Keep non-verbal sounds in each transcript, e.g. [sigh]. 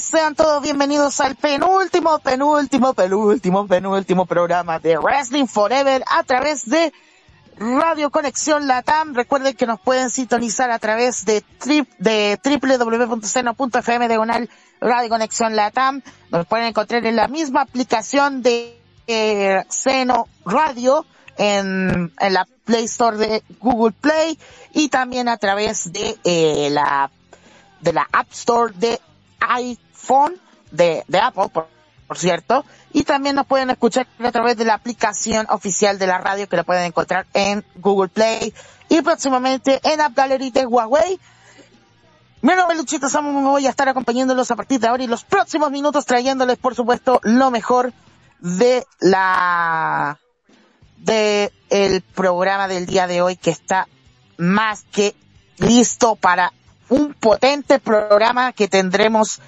Sean todos bienvenidos al penúltimo, penúltimo, penúltimo, penúltimo programa de Wrestling Forever a través de Radio Conexión Latam. Recuerden que nos pueden sintonizar a través de, trip, de www.seno.fm diagonal Radio Conexión Latam. Nos pueden encontrar en la misma aplicación de eh, Radio en, en la Play Store de Google Play y también a través de eh, la de la App Store de iPhone, de, Apple, por, cierto, y también nos pueden escuchar a través de la aplicación oficial de la radio que la pueden encontrar en Google Play y próximamente en App Gallery de Huawei. Mi nombre es Luchito Samu, voy a estar acompañándolos a partir de ahora y los próximos minutos trayéndoles, por supuesto, lo mejor de la, de el programa del día de hoy que está más que listo para un potente programa que tendremos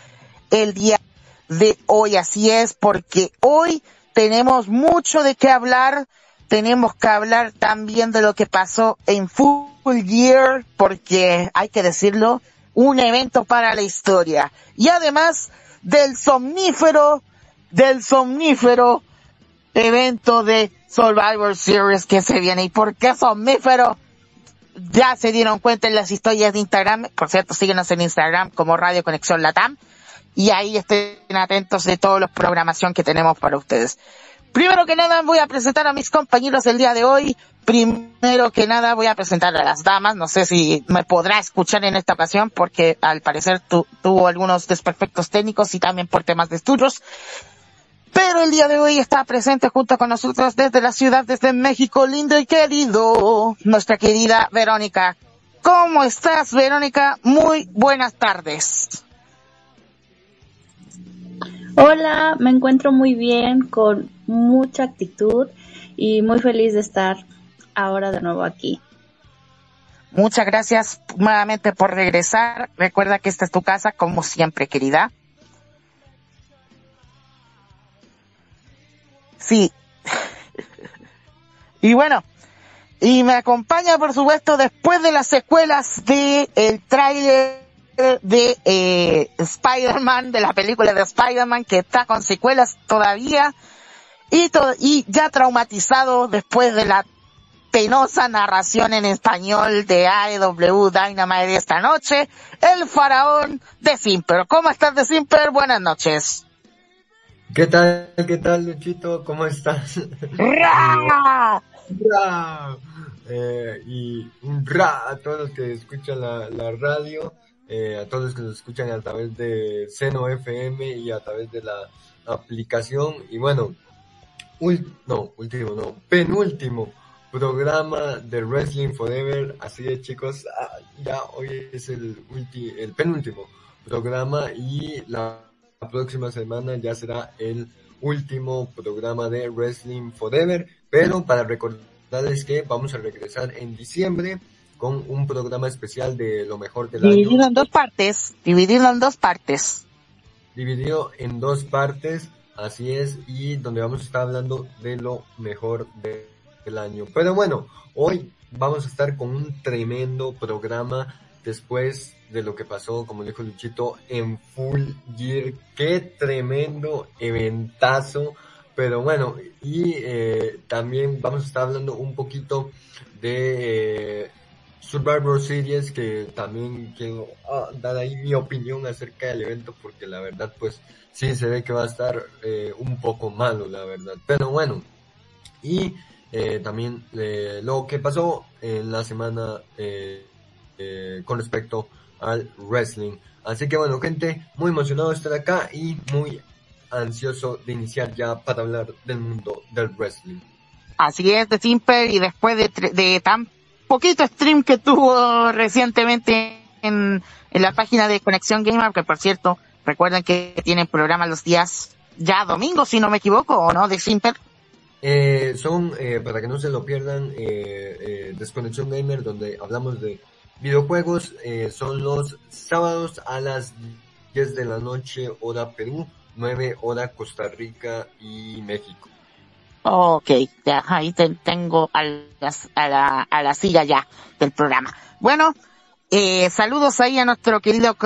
el día de hoy. Así es, porque hoy tenemos mucho de qué hablar. Tenemos que hablar también de lo que pasó en Full Gear, porque hay que decirlo, un evento para la historia. Y además del somnífero, del somnífero evento de Survivor Series que se viene. ¿Y por qué somnífero? Ya se dieron cuenta en las historias de Instagram. Por cierto, síguenos en Instagram como Radio Conexión Latam. Y ahí estén atentos de toda la programación que tenemos para ustedes. Primero que nada voy a presentar a mis compañeros del día de hoy. Primero que nada voy a presentar a las damas. No sé si me podrá escuchar en esta ocasión porque al parecer tu, tuvo algunos desperfectos técnicos y también por temas de estudios. Pero el día de hoy está presente junto con nosotros desde la ciudad, desde México, lindo y querido, nuestra querida Verónica. ¿Cómo estás, Verónica? Muy buenas tardes. Hola, me encuentro muy bien, con mucha actitud y muy feliz de estar ahora de nuevo aquí. Muchas gracias nuevamente por regresar. Recuerda que esta es tu casa, como siempre, querida. Sí. [laughs] Y bueno, y me acompaña, por supuesto, después de las secuelas de el tráiler de eh, Spider-Man, de la película de Spider-Man, que está con secuelas todavía, y, to y ya traumatizado después de la penosa narración en español de AEW Dynamite esta noche, el faraón de Simper. ¿Cómo estás de Simper? Buenas noches. ¿Qué tal? ¿Qué tal, Luchito? ¿Cómo estás? ¡Ra! ¡Ra! Eh, y un ra a todos los que escuchan la, la radio, eh, a todos los que nos escuchan a través de Seno FM y a través de la aplicación. Y bueno, ul no, último, no, penúltimo programa de Wrestling Forever. Así es, chicos, ah, ya hoy es el, ulti el penúltimo programa y la la próxima semana ya será el último programa de Wrestling Forever, pero para recordarles que vamos a regresar en diciembre con un programa especial de lo mejor del Dividido año. en dos partes, dividido en dos partes. Dividido en dos partes, así es, y donde vamos a estar hablando de lo mejor de, del año. Pero bueno, hoy vamos a estar con un tremendo programa después de lo que pasó, como dijo Luchito, en Full Gear. Qué tremendo eventazo. Pero bueno, y eh, también vamos a estar hablando un poquito de eh, Survivor Series, que también quiero ah, dar ahí mi opinión acerca del evento, porque la verdad, pues sí se ve que va a estar eh, un poco malo, la verdad. Pero bueno, y también lo que pasó en la semana eh, con respecto al wrestling. Así que bueno, gente, muy emocionado de estar acá y muy ansioso de iniciar ya para hablar del mundo del wrestling. Así es, de Simper, y después de, tan poquito stream que tuvo recientemente en, en la página de Conexión Gamer, que por cierto, recuerden que tienen programa los días ya domingos, si no me equivoco, o no, de Simper. Eh, son, eh, para que no se lo pierdan, eh, Desconexión Gamer, donde hablamos de videojuegos, eh, son los sábados a las 10 de la noche, hora Perú, 9 hora Costa Rica y México. Ok, ya, ahí te- tengo a, a, la, a la silla ya del programa. Bueno, eh, saludos ahí a nuestro querido,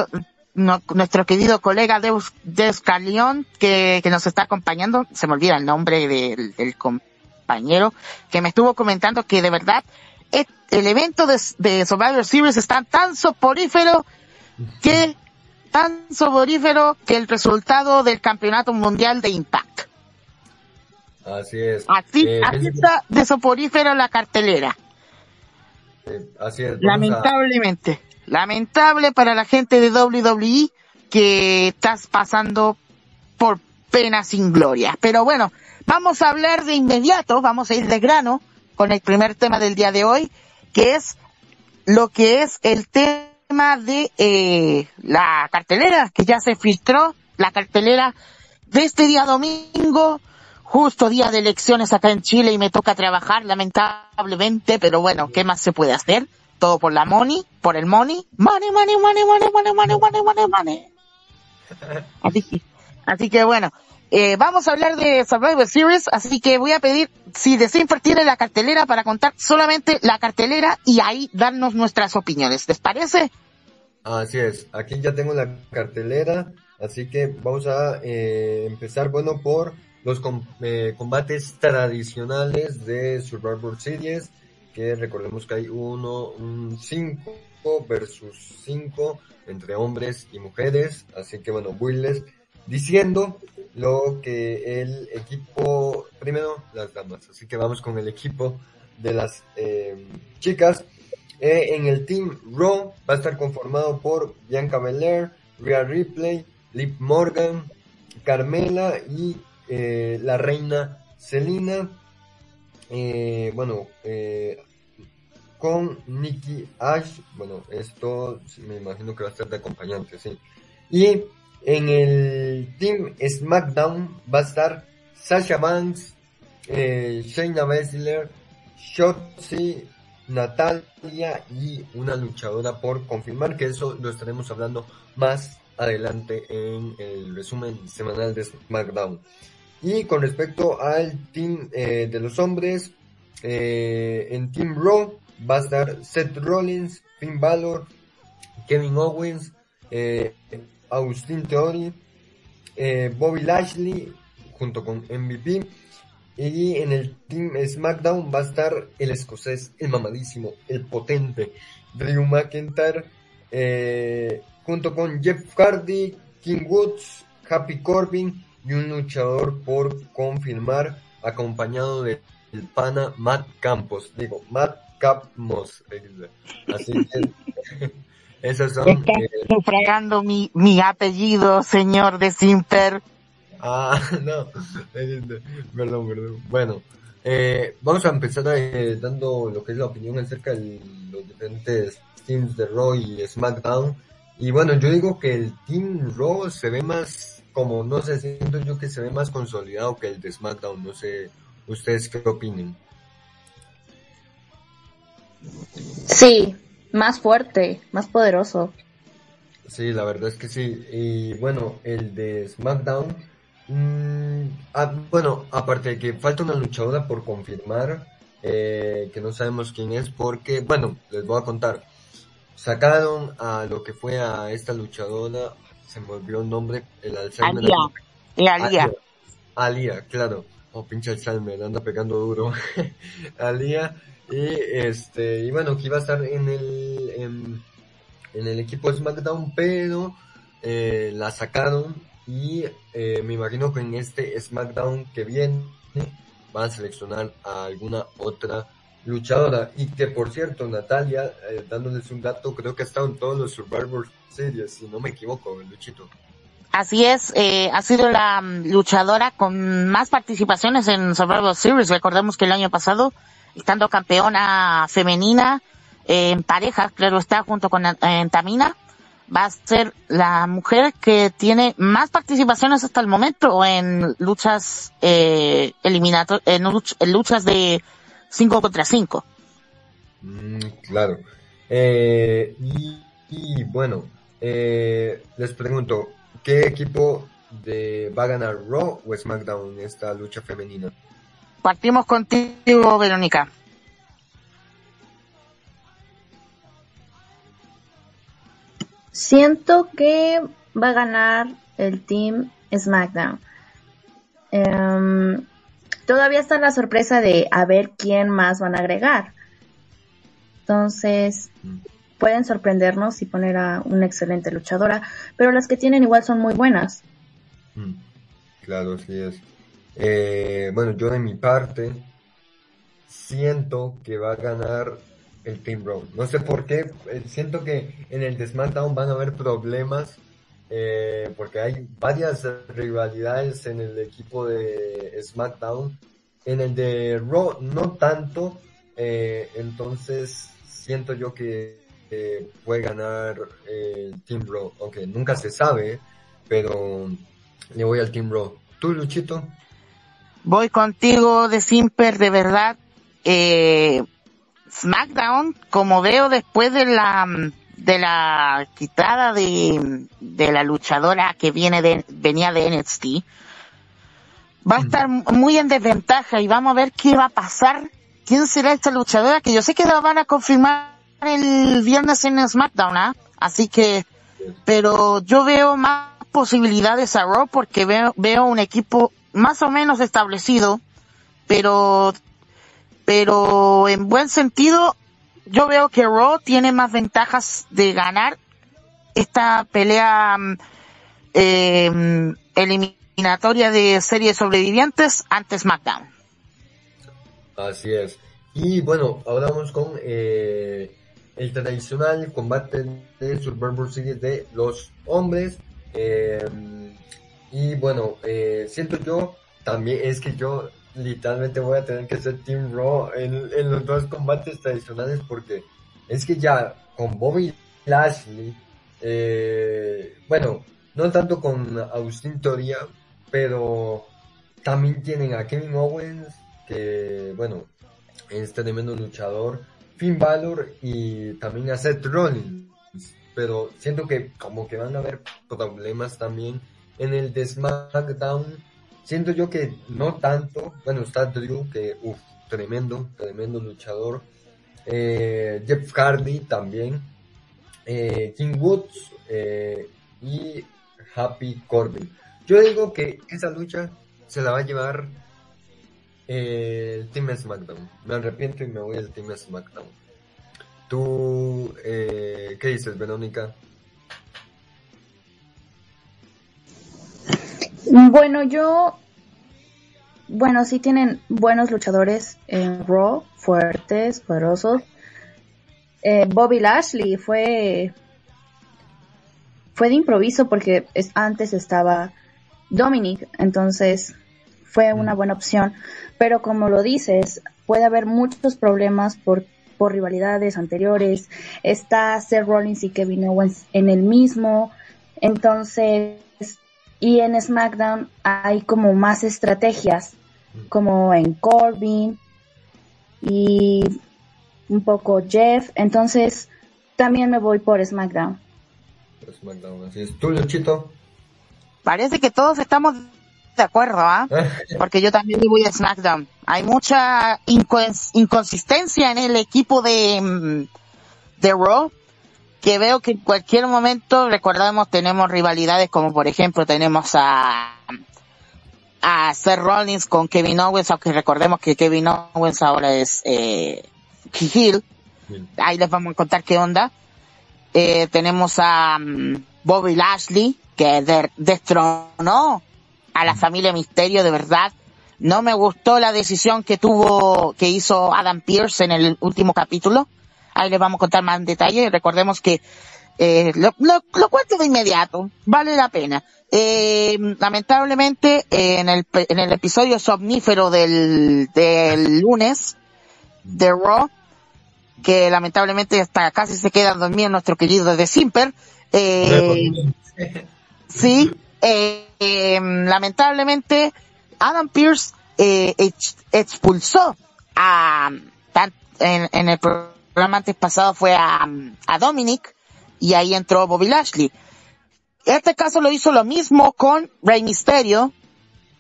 no- nuestro querido colega Deus, Deus Carlión, que, que nos está acompañando. Se me olvida el nombre del, compañero, que me estuvo comentando que de verdad el evento de, de Survivor Series está tan soporífero que, tan soporífero que el resultado del campeonato mundial de Impact. Así es. Así, Eh, así está de soporífero la cartelera. eh, así es. A- Lamentablemente. Lamentable para la gente de WWE que estás pasando por pena sin gloria. Pero bueno, vamos a hablar de inmediato, vamos a ir de grano con el primer tema del día de hoy, que es lo que es el tema de eh, la cartelera, que ya se filtró, la cartelera de este día domingo, justo día de elecciones acá en Chile y me toca trabajar lamentablemente, pero bueno, ¿qué más se puede hacer? Todo por la money, por el money, money, money, money, money, money, money, money, money. Así así que bueno, eh, vamos a hablar de Survivor Series, así que voy a pedir si Desinfer tiene la cartelera para contar solamente la cartelera y ahí darnos nuestras opiniones. ¿Les parece? Así es, aquí ya tengo la cartelera, así que vamos a eh, empezar, bueno, por los eh, combates tradicionales de Survivor Series, que recordemos que hay uno, un 5 versus 5 entre hombres y mujeres, así que bueno, Willes diciendo lo que el equipo, primero las damas, así que vamos con el equipo de las eh, chicas. Eh, en el Team Raw va a estar conformado por Bianca Belair, Rhea Ripley, Liv Morgan, Carmela y eh, la reina Selina. Eh, bueno, eh, con Nikki Ash. Bueno, esto me imagino que va a estar de acompañante, sí. Y en el Team SmackDown va a estar Sasha Banks, eh, Shayna Baszler, Shotzi, Natalia y una luchadora por confirmar, que eso lo estaremos hablando más adelante en el resumen semanal de SmackDown. Y con respecto al team eh, de los hombres, eh, en Team Raw va a estar Seth Rollins, Finn Balor, Kevin Owens, eh, Austin Theory, eh, Bobby Lashley junto con MVP. Y en el Team SmackDown va a estar el escocés, el mamadísimo, el potente Drew McIntyre, eh, junto con Jeff Hardy, King Woods, Happy Corbin y un luchador por confirmar, acompañado de el pana Matt Campos. Digo, Matt Campos. [laughs] Así que esos son. Está eh, sufragando mi, mi apellido, señor de Simper. Ah, [laughs] no, perdón, perdón. Bueno, eh, vamos a empezar eh, dando lo que es la opinión acerca de los diferentes teams de Raw y SmackDown. Y bueno, yo digo que el Team Raw se ve más, como no sé, siento yo que se ve más consolidado que el de SmackDown. No sé, ustedes qué opinen. Sí, más fuerte, más poderoso. Sí, la verdad es que sí. Y bueno, el de SmackDown. mm, ah, bueno, aparte de que falta una luchadora por confirmar, eh, que no sabemos quién es, porque, bueno, les voy a contar. Sacaron a lo que fue a esta luchadora, se me olvidó el nombre, el Alzheimer. Alía. La. Alía, Alía, claro. Oh, pinche Alzheimer, anda pegando duro. [laughs] Alía, y este, y bueno, que iba a estar en el, en, el equipo de SmackDown, pero eh, la sacaron y eh, me imagino que en este SmackDown que viene van a seleccionar a alguna otra luchadora. Y que por cierto, Natalia, eh, dándoles un dato, creo que ha estado en todos los Survivor Series, si no me equivoco, Luchito. Así es, eh, ha sido la mm, luchadora con más participaciones en Survivor Series. Recordemos que el año pasado, estando campeona femenina en parejas, claro está, junto con Tamina, va a ser la mujer que tiene más participaciones hasta el momento en luchas eh, eliminato en, luch- en luchas de 5 contra 5. Mm, claro. Eh, y, y bueno, eh, les pregunto, ¿qué equipo de, va a ganar Raw o SmackDown esta lucha femenina? Partimos contigo, Verónica. Siento que va a ganar el Team SmackDown. Em, todavía está la sorpresa de a ver quién más van a agregar. Entonces, pueden sorprendernos y poner a una excelente luchadora, pero las que tienen igual son muy buenas. Mm, Claro, sí es. Eh, bueno, yo de mi parte siento que va a ganar el Team Raw. No sé por qué, eh, siento que en el de SmackDown van a haber problemas eh, porque hay varias rivalidades en el equipo de SmackDown. En el de Raw no tanto, eh, entonces siento yo que eh, puede ganar el Team Raw, aunque nunca se sabe, pero le voy al Team Raw. ¿Tú, Luchito? Voy contigo de Simper, de verdad. Eh, SmackDown, como veo después de la de la quitada de, de la luchadora que viene de, venía de NXT, va a estar muy en desventaja y vamos a ver qué va a pasar. ¿Quién será esta luchadora? Que yo sé que la van a confirmar el viernes en SmackDown, ¿ah? Así que, pero yo veo más posibilidades a Raw porque veo, veo un equipo más o menos establecido, pero, pero en buen sentido, yo veo que Raw tiene más ventajas de ganar esta pelea eh, eliminatoria de serie de sobrevivientes ante SmackDown. Así es. Y bueno, ahora vamos con eh, el tradicional combate de Survivor Series de los hombres. Eh, y bueno, eh, siento yo también, es que yo literalmente voy a tener que ser Team Raw en, los dos combates tradicionales porque es que ya con Bobby Lashley, eh, bueno, no tanto con Austin Toria, pero también tienen a Kevin Owens, que bueno, es tremendo luchador, Finn Balor y también a Seth Rollins. Pero siento que como que van a haber problemas también en el de SmackDown. Siento yo que no tanto. Bueno, está Drew, que uff, tremendo, tremendo luchador. Eh, Jeff Hardy también. Eh, King Woods eh, y Happy Corbin. Yo digo que esa lucha se la va a llevar el Team SmackDown. Me arrepiento y me voy al Team SmackDown. ¿Tú qué dices, Verónica? Bueno, yo. Bueno, sí tienen buenos luchadores en Raw, fuertes, poderosos. Eh, Bobby Lashley fue. Fue de improviso porque es- antes estaba Dominic, entonces fue una buena opción. Pero como lo dices, puede haber muchos problemas por, por rivalidades anteriores. Está Seth Rollins y Kevin Owens en el mismo. Entonces, y en SmackDown hay como más estrategias, como en Corbin y un poco Jeff. Entonces, también me voy por SmackDown. SmackDown, así es. ¿Tú, Luchito? Parece que todos estamos de acuerdo, ¿ah? [laughs] Porque yo también me voy a SmackDown. Hay mucha incons- inconsistencia en el equipo de, mm, de Raw que veo que en cualquier momento, recordamos, tenemos rivalidades como por ejemplo tenemos a, a Seth Rollins con Kevin Owens, aunque recordemos que Kevin Owens ahora es eh, heel. Ahí les vamos a contar qué onda. Eh, tenemos a mm, Bobby Lashley, que de- destronó a la familia Misterio, de verdad. No me gustó la decisión que tuvo, que hizo Adam Pierce en el último capítulo. Ahí les vamos a contar más en detalle. Recordemos que eh, lo, lo, lo cuento de inmediato, vale la pena. Eh, lamentablemente, eh, en, el, en el episodio somnífero del, del lunes de Raw, que lamentablemente hasta casi se queda dormido nuestro querido de Simper, eh, sí, eh, lamentablemente Adam Pierce eh, ex- expulsó a, en, en el programa antes pasado fue a, Dominic y ahí entró Bobby Lashley. Este caso lo hizo lo mismo con Rey Mysterio,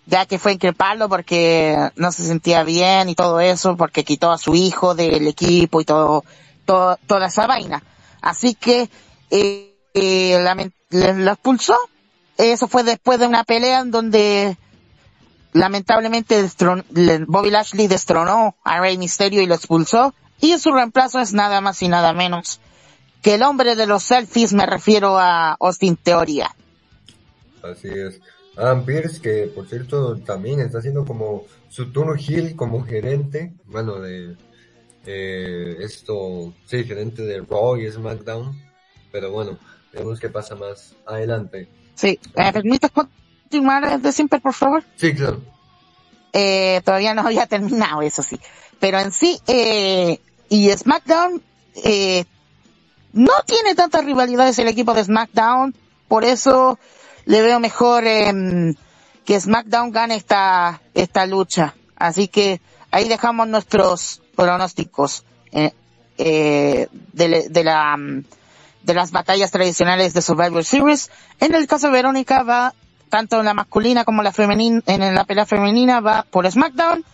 ya que fue increparlo porque no se sentía bien y todo eso, porque quitó a su hijo del equipo y todo, todo toda esa vaina. Así que eh, eh, lo expulsó. Eso fue después de una pelea en donde lamentablemente Bobby Lashley destronó a Rey Mysterio y lo expulsó. Y su reemplazo es nada más y nada menos que el hombre de los selfies, me refiero a Austin Teoría. Así es. Adam Pierce, que por cierto también está haciendo como su turno heel como gerente, bueno, de eh, esto, sí, gerente de Raw y SmackDown, pero bueno, veremos qué pasa más adelante. Sí, ¿me permites continuar de siempre, por favor? Sí, claro. Eh, todavía no había terminado, eso sí. Pero en sí, eh, y SmackDown, eh, no tiene tantas rivalidades el equipo de SmackDown, por eso le veo mejor em, que SmackDown gane esta, esta lucha. Así que ahí dejamos nuestros pronósticos eh, eh, de, de la, mm, de las batallas tradicionales de Survivor Series. En el caso de Verónica va tanto en la masculina como la femenina, en la pelea femenina va por SmackDown.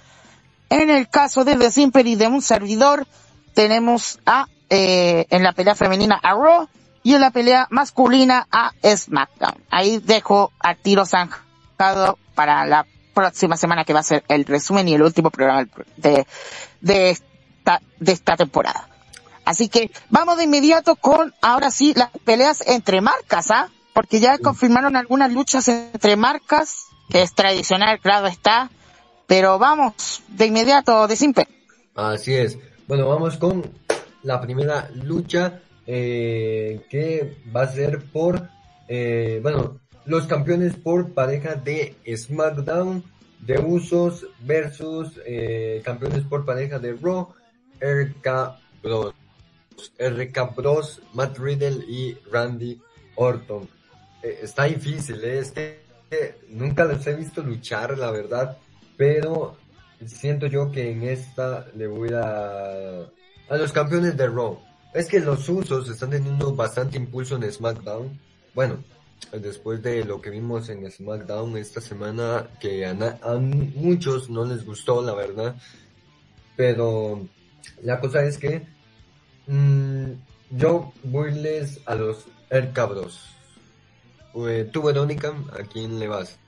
En el caso de The Simper y de un servidor, tenemos a, eh, en la pelea femenina a Raw y en la pelea masculina a SmackDown. Ahí dejo a tiro zanjado para la próxima semana que va a ser el resumen y el último programa de, de esta, de esta temporada. Así que vamos de inmediato con, ahora sí, las peleas entre marcas, ¿ah? Porque ya confirmaron algunas luchas entre marcas, que es tradicional, claro está. Pero vamos, de inmediato, de simple. Así es. Bueno, vamos con la primera lucha eh, que va a ser por, eh, bueno, los campeones por pareja de SmackDown. de Usos versus eh, campeones por pareja de Raw, RK Bros. RK Bros, Matt Riddle y Randy Orton. Eh, está difícil, eh, es que eh, nunca los he visto luchar, la verdad, pero siento yo que en esta le voy a a los campeones de Raw. Es que los usos están teniendo bastante impulso en SmackDown. Bueno, después de lo que vimos en SmackDown esta semana, que a, muchos no les gustó, la verdad. Pero la cosa es que mm, yo voyles a los El Cabros. Eh, tú, Verónica, ¿a quién le vas?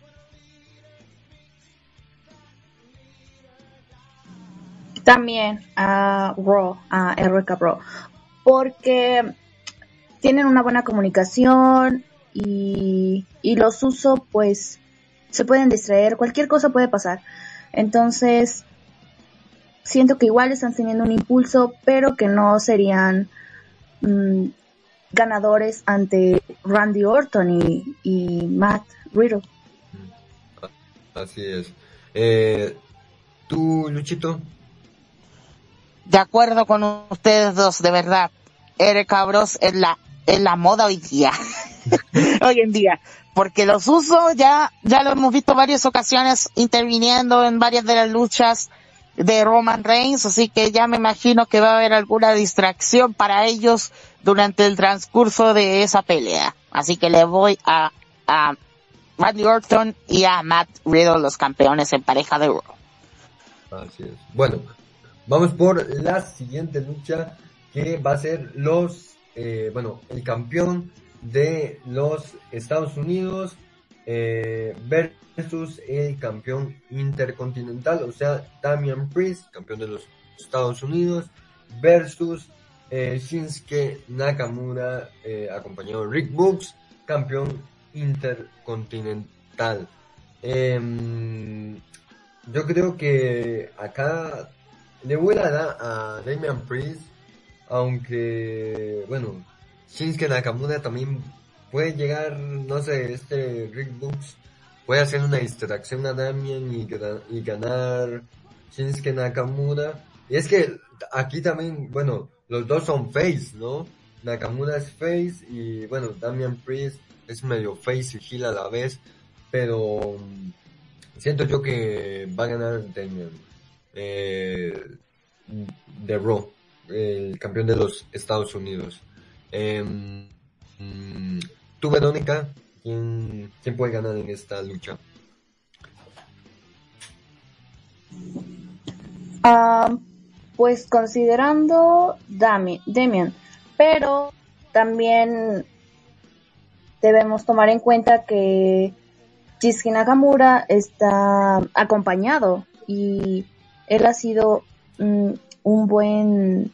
También a Raw, a RK Bro, porque tienen una buena comunicación y, y los uso pues se pueden distraer, cualquier cosa puede pasar. Entonces, siento que igual están teniendo un impulso, pero que no serían mm, ganadores ante Randy Orton y, y Matt Riddle. Así es. Eh, tú, Luchito. De acuerdo con ustedes dos, de verdad. Eric Cabros es la, es la moda hoy día. [laughs] hoy en día. Porque los usos ya, ya lo hemos visto varias ocasiones interviniendo en varias de las luchas de Roman Reigns, así que ya me imagino que va a haber alguna distracción para ellos durante el transcurso de esa pelea. Así que le voy a, a Randy Orton y a Matt Riddle, los campeones en pareja de Raw. Así es. Bueno, vamos por la siguiente lucha que va a ser los, eh, bueno, el campeón de los Estados Unidos eh, versus el campeón intercontinental, o sea, Damian Priest, campeón de los Estados Unidos, versus eh, Shinsuke Nakamura, acompañado de Rick Books, campeón intercontinental. Em, yo creo que acá le voy a dar a Damian Priest, aunque, bueno, Shinsuke Nakamura también puede llegar, no sé, este Rick Books puede hacer una distracción a Damian y, y ganar Shinsuke Nakamura. Y es que aquí también, bueno, los dos son face, ¿no? Nakamura es face y, bueno, Damian Priest es medio face y heel a la vez, pero mm, siento yo que va a ganar Damian eh, de Raw, el campeón de los Estados Unidos. Mm, tú, Verónica, ¿quién, puede ganar en esta lucha? Ah, pues considerando Dami- Damian, pero también debemos tomar en cuenta que Shinsuke Nakamura está acompañado y él ha sido mm, un buen...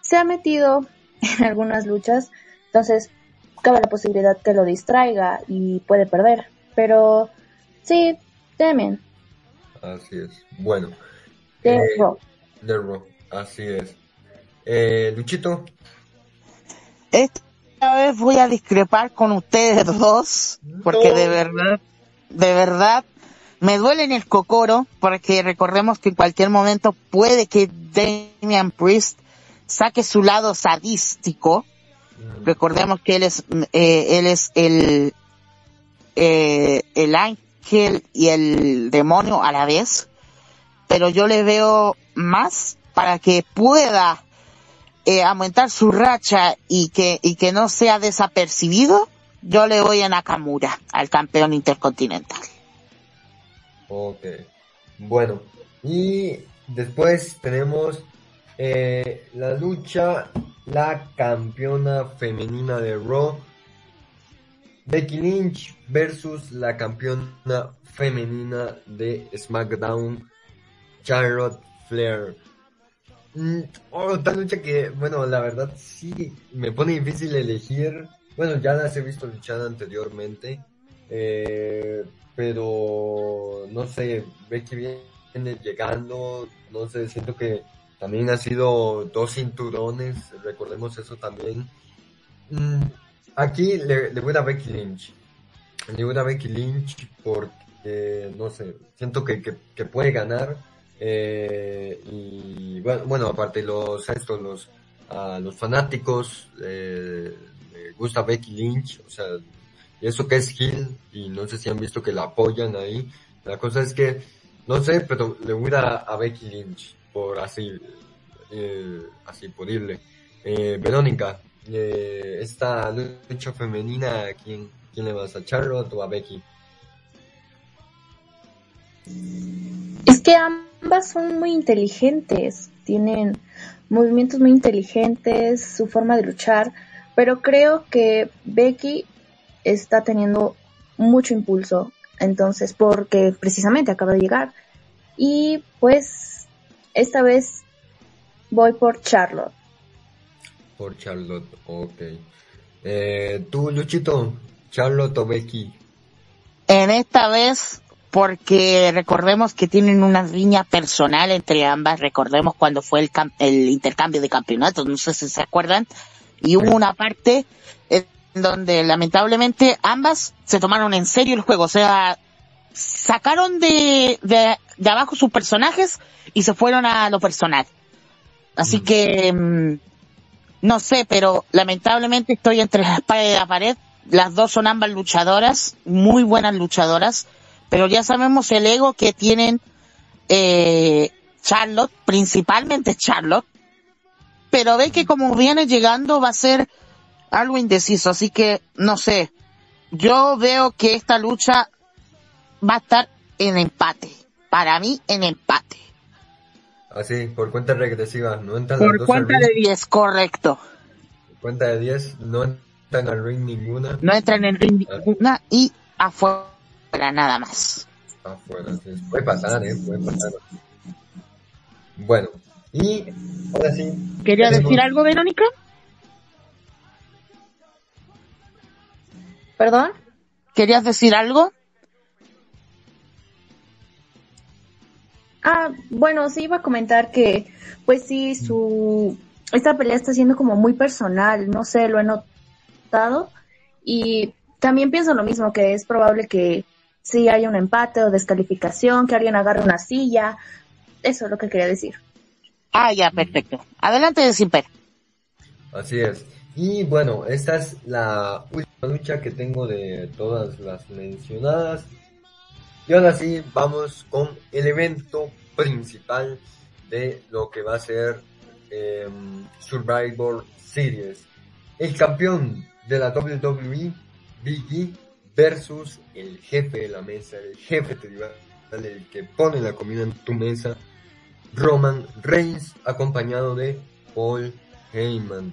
Se ha metido [laughs] en algunas luchas, entonces cabe la posibilidad que lo distraiga y puede perder, pero sí, Damian, Así es. Bueno, de Eh, de Raw, así es. Eh, Luchito, Esta vez voy a discrepar con ustedes dos, porque No. de verdad, de verdad, me duele en el cocoro, porque recordemos que en cualquier momento puede que Damian Priest saque su lado sadístico. Recordemos que él es, eh, él es el, eh, el ángel y el demonio a la vez, pero yo le veo más para que pueda eh, aumentar su racha y que, y que no sea desapercibido, yo le voy a Nakamura, al campeón intercontinental. Ok. Bueno, y después tenemos eh, la lucha, la campeona femenina de Raw, Becky Lynch versus la campeona femenina de SmackDown, Charlotte Flair. Mm, Oh, tal lucha que, bueno, la verdad sí me pone difícil elegir. Bueno, ya las he visto luchar anteriormente, eh, pero no sé, Becky viene llegando, no sé, siento que también ha sido dos cinturones, recordemos eso también. Mm, Aquí le, le voy a Becky Lynch. Le voy a Becky Lynch por, eh, no sé, siento que, que, que puede ganar. Eh, y bueno, bueno, aparte los estos, los, a los fanáticos eh, le gusta Becky Lynch, o sea, eso que es Hill, y no sé si han visto que la apoyan ahí. La cosa es que, no sé, pero le voy a a, Becky Lynch, por así, eh, así por. Eh, Verónica, eh, esta lucha femenina, ¿a quién, quién le vas a Charlotte o a Becky? Es que ambas son muy inteligentes, tienen movimientos muy inteligentes, su forma de luchar, pero creo que Becky está teniendo mucho impulso, entonces porque precisamente acaba de llegar y pues esta vez voy por Charlotte. Por Charlotte, ok. Eh, tú, Luchito, Charlotte o Becky. En esta vez, porque recordemos que tienen una riña personal entre ambas, recordemos cuando fue el, el intercambio de campeonatos, no sé si se acuerdan, y hubo una parte donde lamentablemente ambas se tomaron en serio el juego, o sea, sacaron de, de, de abajo sus personajes y se fueron a lo personal. Así Mm. que, mm, no sé, pero lamentablemente estoy entre la espada y la pared. Las dos son ambas luchadoras, muy buenas luchadoras, pero ya sabemos el ego que tienen eh, Charlotte, principalmente Charlotte, pero ve que como viene llegando va a ser algo indeciso, así que no sé. Yo veo que esta lucha va a estar en empate. Para mí, en empate. Así, por cuenta regresiva, no entran las Por dos cuenta al de ring. 10, correcto. Por cuenta de 10, no entran al ring ninguna. No entran en ring ninguna y afuera nada más. Afuera, sí. Puede pasar, eh, puede pasar. Bueno, y ahora sí. ¿Quería tenemos- decir algo, Verónica? ¿Perdón? ¿Querías decir algo? Ah, bueno, sí iba a comentar que, pues sí, su, esta pelea está siendo como muy personal, no sé, lo he notado. Y también pienso lo mismo, que es probable que sí haya un empate o descalificación, que alguien agarre una silla. Eso es lo que quería decir. Ah, ya, perfecto. Adelante de Simper. Así es. Y bueno, esta es la última lucha que tengo de todas las mencionadas. Y ahora sí, vamos con el evento principal de lo que va a ser em, Survivor Series. El campeón de la WWE, Big E, versus el jefe de la mesa, el jefe tribal, el que pone la comida en tu mesa, Roman Reigns, acompañado de Paul Heyman.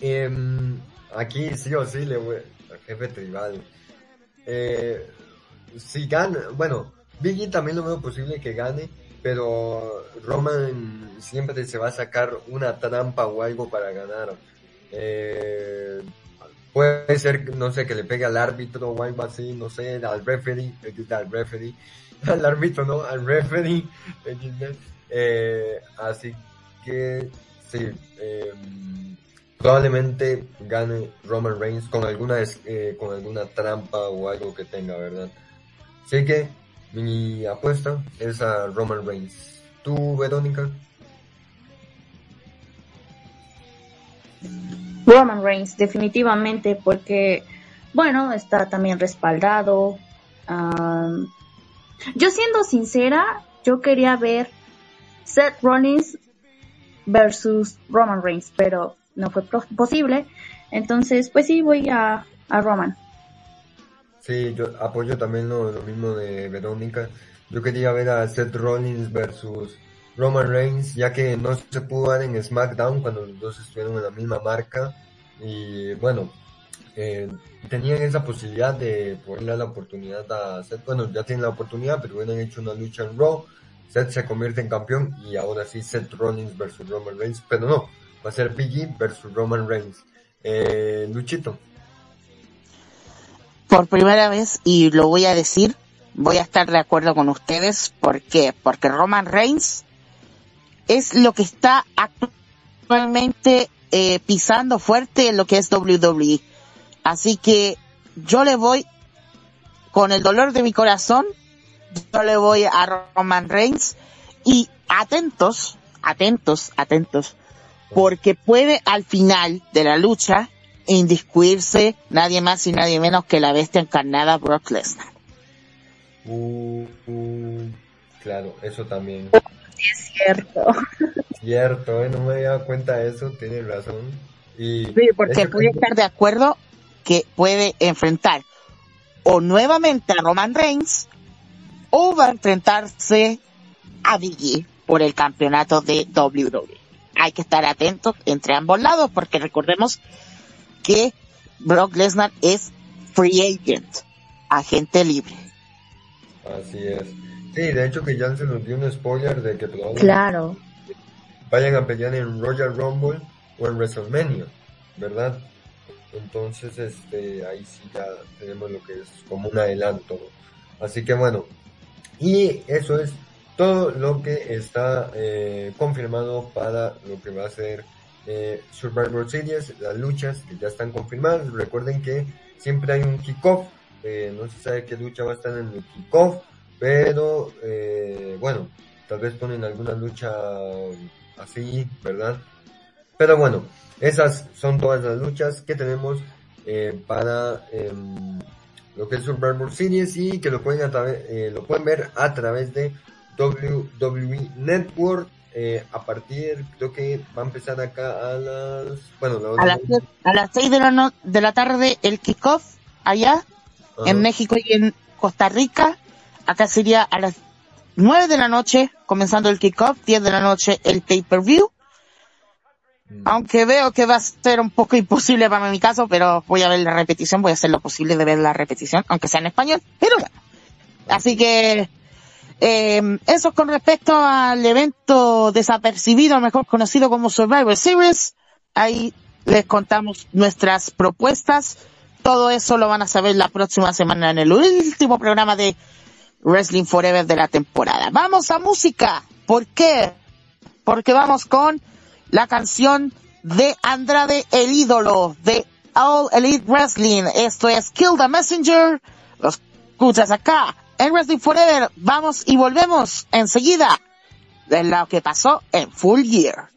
Em, aquí sí o sí le voy al jefe tribal. Eh, si gana, bueno, Biggie también lo veo posible que gane, pero Roman siempre se va a sacar una trampa o algo para ganar. Eh, puede ser, no sé, que le pegue al árbitro o algo así, no sé, al referee, eh, al referee, [laughs] al árbitro, no, al referee, [laughs] eh, así que sí, eh, probablemente gane Roman Reigns con alguna eh, con alguna trampa o algo que tenga, ¿verdad? Así que mi apuesta es a Roman Reigns. ¿Tú, Verónica? Roman Reigns, definitivamente, porque, bueno, está también respaldado. Am, yo siendo sincera, yo quería ver Seth Rollins versus Roman Reigns, pero no fue posible. Entonces, pues sí, voy a, a Roman. Sí, yo apoyo también lo, lo mismo de Verónica. Yo quería ver a Seth Rollins versus Roman Reigns, ya que no se pudo dar en SmackDown cuando los dos estuvieron en la misma marca. Y bueno, eh, tenían esa posibilidad de poderle dar la oportunidad a Seth. Bueno, ya tienen la oportunidad, pero hubieran hecho una lucha en Raw. Seth se convierte en campeón y ahora sí Seth Rollins versus Roman Reigns, pero no, va a ser Big E versus Roman Reigns. Eh, Luchito. Por primera vez, y lo voy a decir, voy a estar de acuerdo con ustedes. ¿Por qué? Porque Roman Reigns es lo que está actualmente eh, pisando fuerte en lo que es WWE. Así que yo le voy con el dolor de mi corazón, yo le voy a Roman Reigns y atentos, atentos, atentos, porque puede al final de la lucha indiscuirse nadie más y nadie menos que la bestia encarnada Brock Lesnar. Uh, uh, claro, eso también. Es cierto. [laughs] Cierto, ¿eh? no me había dado cuenta de eso, tienes razón. Y Sí, porque puede estar de acuerdo que puede enfrentar o nuevamente a Roman Reigns o va a enfrentarse a Biggie por el campeonato de WWE. Hay que estar atentos entre ambos lados porque recordemos que Brock Lesnar es free agent, agente libre. Así es. Sí, de hecho que ya se nos dio un spoiler de que Claro. vayan a pelear en Royal Rumble o en WrestleMania, ¿verdad? Entonces, este, ahí sí ya tenemos lo que es como un adelanto. Así que bueno, y eso es todo lo que está eh, confirmado para lo que va a ser eh, Survivor Series, las luchas que ya están confirmadas. Recuerden que siempre hay un kickoff, eh, no se sabe qué lucha va a estar en el kickoff, pero eh, bueno, tal vez ponen alguna lucha así, ¿verdad? Pero bueno, esas son todas las luchas que tenemos para em, lo que es Survivor Series y que lo pueden, eh, lo pueden ver a través de WWE Network. eh, a partir, creo que va a empezar acá a las, bueno, la A las, a las seis de la, no- de la tarde el kickoff allá Ajá. en México y en Costa Rica. Acá sería a las 9 de la noche, comenzando el kickoff, 10 de la noche el pay-per-view. Mm. Aunque veo que va a ser un poco [laughs] imposible para mi caso, pero voy a ver la repetición, voy a hacer lo posible de ver la repetición, aunque sea en español, pero bueno. Así que, eh, eso con respecto al evento desapercibido, mejor conocido como Survivor Series. Ahí les contamos nuestras propuestas. Todo eso lo van a saber la próxima semana en el último programa de Wrestling Forever de la temporada. Vamos a música. ¿Por qué? Porque vamos con la canción de Andrade el ídolo de All Elite Wrestling. Esto es Kill the Messenger. Lo escuchas acá en Wrestling Forever. Vamos y volvemos enseguida de lo que pasó en Full Year.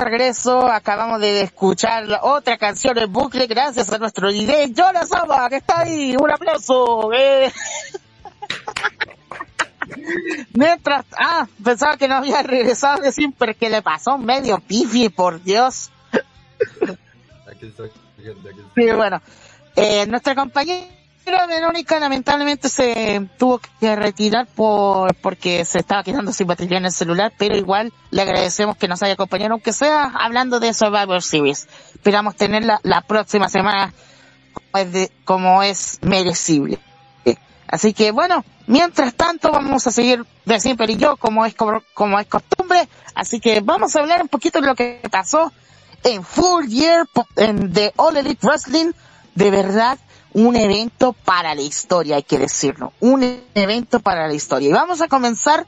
Regreso. Acabamos de escuchar otra canción en bucle gracias a nuestro DJ Jonas Sama, que está ahí. Un aplauso. eh. [laughs] Mientras, ah, pensaba que no había regresado de Simper, que le pasó medio pifi, por Dios. Aquí estoy, aquí estoy. Sí, bueno, eh, nuestra compañera Verónica lamentablemente se tuvo que retirar por porque se estaba quedando sin batería en el celular, pero igual le agradecemos que nos haya acompañado, aunque sea hablando de Survivor Series. Esperamos tenerla la próxima semana como es, como es merecible. Así que bueno, mientras tanto vamos a seguir de siempre y yo como es como, es costumbre. Así que vamos a hablar un poquito de lo que pasó en Full Year en The All Elite Wrestling. De verdad, un evento para la historia, hay que decirlo. Un evento para la historia. Y vamos a comenzar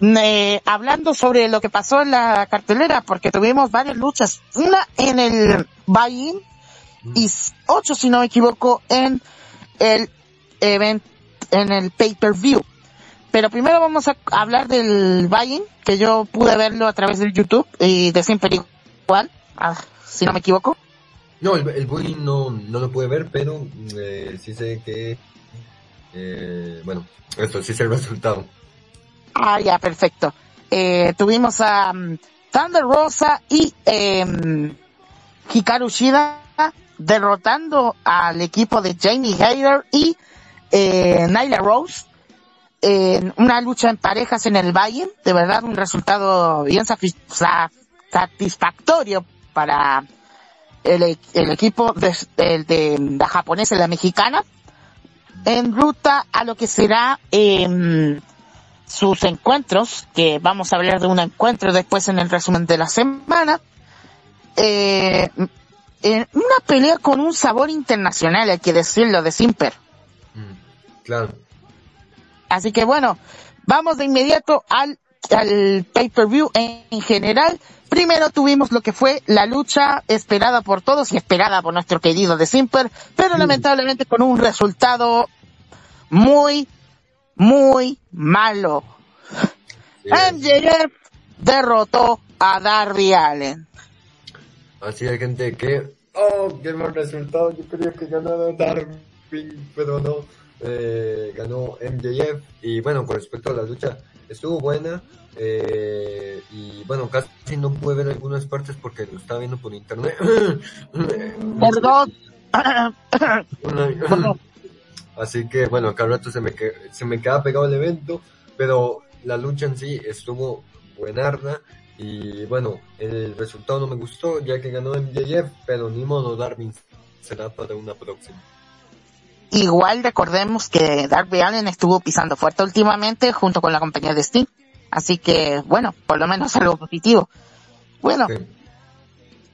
eh, hablando sobre lo que pasó en la cartelera, porque tuvimos varias luchas. Una en el buy-in y ocho, si no me equivoco, en el event, en el pay-per-view. Pero primero vamos a hablar del buy-in, que yo pude verlo a través del YouTube y de siempre igual, ah, si no me equivoco. No, el, el no, no lo pude ver, pero eh, sí sé que, eh, bueno, esto sí sé el [laughs] resultado. Ah, ya, perfecto. Eh, tuvimos a mm, Thunder Rosa y eh, Hikaru Shida derrotando al equipo de Jamie Hayter y eh, Nyla Rose en una lucha en parejas en el Valle. De verdad, un resultado bien satisfactorio para el, e- el equipo de, el de la japonesa y la mexicana en ruta a lo que será em, sus encuentros, que vamos a hablar de un encuentro después en el resumen de la semana. Eh, en una pelea con un sabor internacional, hay que decirlo, de Simper. Mm, claro. Así que bueno, vamos de inmediato al, al pay-per-view en, en general. Primero tuvimos lo que fue la lucha esperada por todos y esperada por nuestro querido de Simper, pero lamentablemente con un resultado muy, muy malo. MJF derrotó a Darby Allen. así hay gente que, oh, qué mal resultado, yo quería que ganara Darby, pero no, eh, ganó MJF, y bueno, con respecto a la lucha, estuvo buena, eh, y bueno, casi no pude ver algunas partes porque lo estaba viendo por internet. Perdón. [coughs] [coughs] Así que bueno, acá al rato se me, que- se me queda pegado el evento, pero la lucha en sí estuvo buenarda y bueno, el resultado no me gustó ya que ganó MJF, pero ni modo Darwin será para una próxima. igual recordemos que Darby Allen estuvo pisando fuerte últimamente junto con la compañía de Sting. Así que, bueno, por lo menos algo positivo. Bueno, Sí.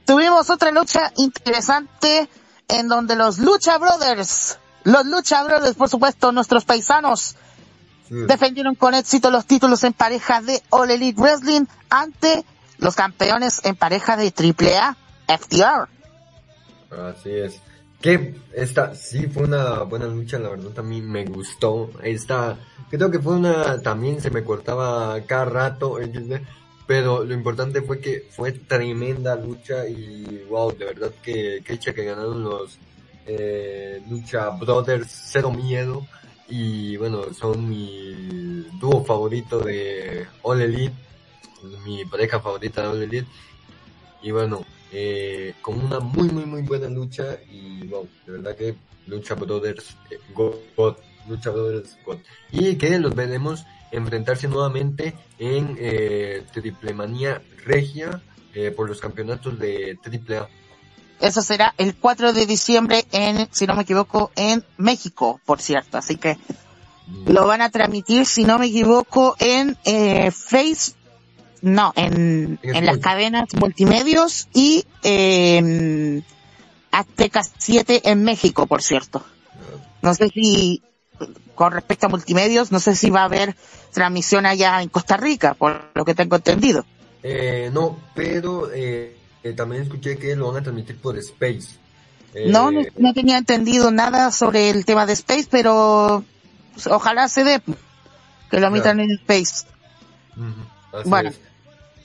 tuvimos otra lucha interesante en donde los Lucha Brothers, los Lucha Brothers, por supuesto, nuestros paisanos, Sí. defendieron con éxito los títulos en pareja de All Elite Wrestling ante los campeones en pareja de AAA FTR. Así es. Que esta sí fue una buena lucha, la verdad también me gustó. Esta, creo que fue una, también se me cortaba cada rato, [laughs] pero lo importante fue que fue tremenda lucha y wow, de verdad que, que hecha que ganaron los eh, Lucha Brothers Cero Miedo y bueno, son mi dúo favorito de All Elite, mi pareja favorita de All Elite y bueno, eh, con una muy muy muy buena lucha y wow, de verdad que Lucha Brothers eh, God, God, Lucha Brothers God. y que los veremos enfrentarse nuevamente en eh, Triple Manía Regia eh, por los campeonatos de AAA. Eso será el 4 de diciembre en, si no me equivoco, en México, por cierto. Así que lo van a transmitir, si no me equivoco, en eh, Face, no, en, En en las cadenas multimedios y en Azteca 7 en México, por cierto. No sé si, con respecto a multimedios, no sé si va a haber transmisión allá en Costa Rica, por lo que tengo entendido. Eh, no, pero eh, eh, también escuché que lo van a transmitir por Space. Eh, No, no, no tenía entendido nada sobre el tema de Space, pero pues, ojalá se dé que lo emitan en Space. así Bueno. es.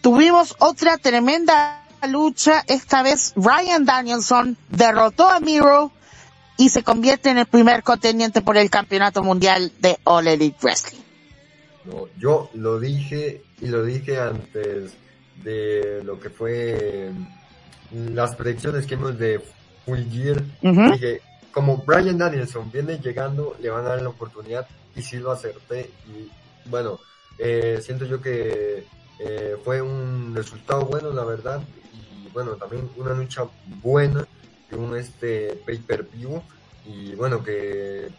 Tuvimos otra tremenda lucha, esta vez Ryan Danielson derrotó a Miro y se convierte en el primer contendiente por el campeonato mundial de All Elite Wrestling. No, yo lo dije y lo dije antes de lo que fue mm, las predicciones que hicimos de Full Gear. Dije, como Brian Danielson viene llegando, le van a dar la oportunidad y sí lo acerté. Y bueno, eh, siento yo que eh, fue un resultado bueno, la verdad. Y bueno, también una lucha buena de un este pay-per-view. Y bueno, que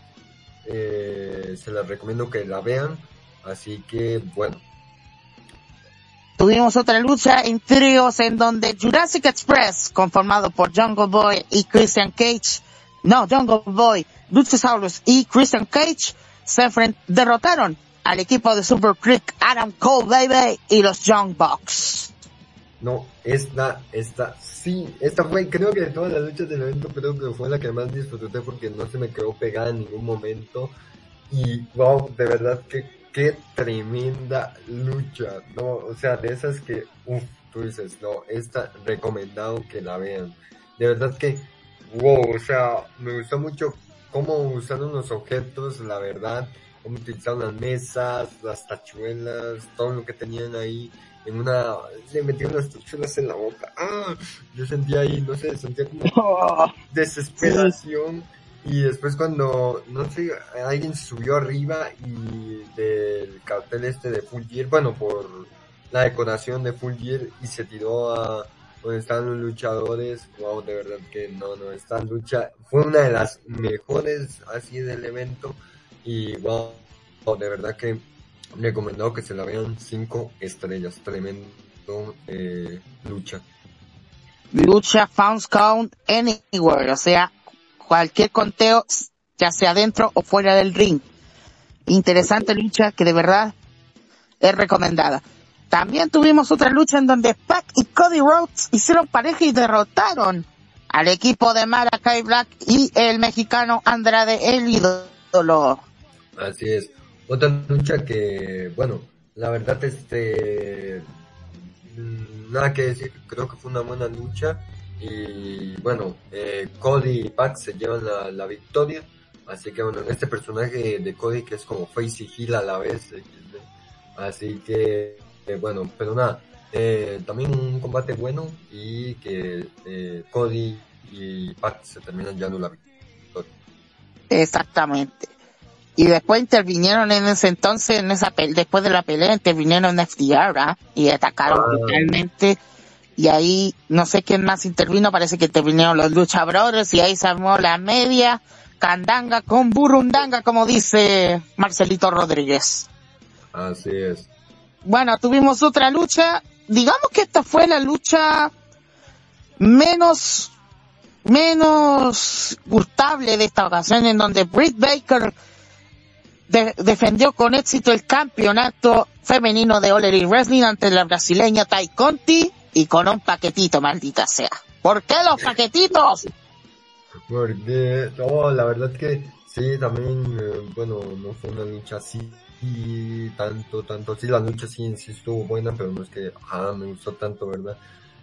eh, se las recomiendo que la vean. Así que bueno, Tuvimos otra lucha en tríos en donde Jurassic Express, conformado por Jungle Boy y Christian Cage, no, Jungle Boy, Luchasaurus y Christian Cage, se derrotaron al equipo de Super Creek, Adam Cole Baby y los Young Bucks. no, esta, esta, sí, esta fue, creo que de todas las luchas del evento, creo que fue la que más disfruté porque no se me quedó pegada en ningún momento. Y wow, de verdad que qué tremenda lucha, no, o sea, de esas que, uff, tú dices, no, esta recomendado que la vean. De verdad que, wow, o sea, me gustó mucho cómo usaron los objetos, la verdad, utilizaron las mesas, las tachuelas, todo lo que tenían ahí en una, le metieron las tachuelas en la boca. Ah, yo sentía ahí, no sé, sentía como [laughs] desesperación. Y después cuando no sé alguien subió arriba y del cartel este de Full Gear bueno por la decoración de Full Gear y se tiró a donde están los luchadores wow de verdad que no no esta lucha fue una de las mejores así del evento y wow de verdad que recomendado que se la vean cinco estrellas tremendo eh, lucha Lucha Found Count Anywhere, o sea, cualquier conteo, ya sea dentro o fuera del ring. Interesante lucha que de verdad es recomendada. También tuvimos otra lucha en donde Pac y Cody Rhodes hicieron pareja y derrotaron al equipo de Malakai Black y el mexicano Andrade el ídolo. Así es. Otra lucha que, bueno, la verdad, este, mm, nada que decir, creo que fue una buena lucha. Y bueno, eh, Cody y Pac se llevan la, la victoria. Así que bueno, este personaje de Cody que es como face y heel a la vez. XD. Así que, eh, bueno, pero nada, eh, también un combate bueno y que eh, Cody y Pac se terminan llevando la victoria. Exactamente. Y después intervinieron en ese entonces, en esa después de la pelea, intervinieron FDR, ¿ah? Y atacaron Ah. brutalmente. Y ahí, no sé quién más intervino, parece que intervinieron los Lucha Brothers, y ahí se armó la media candanga con burundanga, como dice Marcelito Rodríguez. Así es. Bueno, tuvimos otra lucha. Digamos que esta fue la lucha menos, menos gustable de esta ocasión, en donde Britt Baker de- defendió con éxito el campeonato femenino de All Wrestling ante la brasileña Tai Conti y con un paquetito, maldita sea. ¿Por qué los paquetitos? Porque, no, la verdad que sí, también, eh, bueno, no fue una lucha así y tanto, tanto, sí, la lucha sí sí estuvo buena, pero no es que, ah, me gustó tanto, ¿verdad?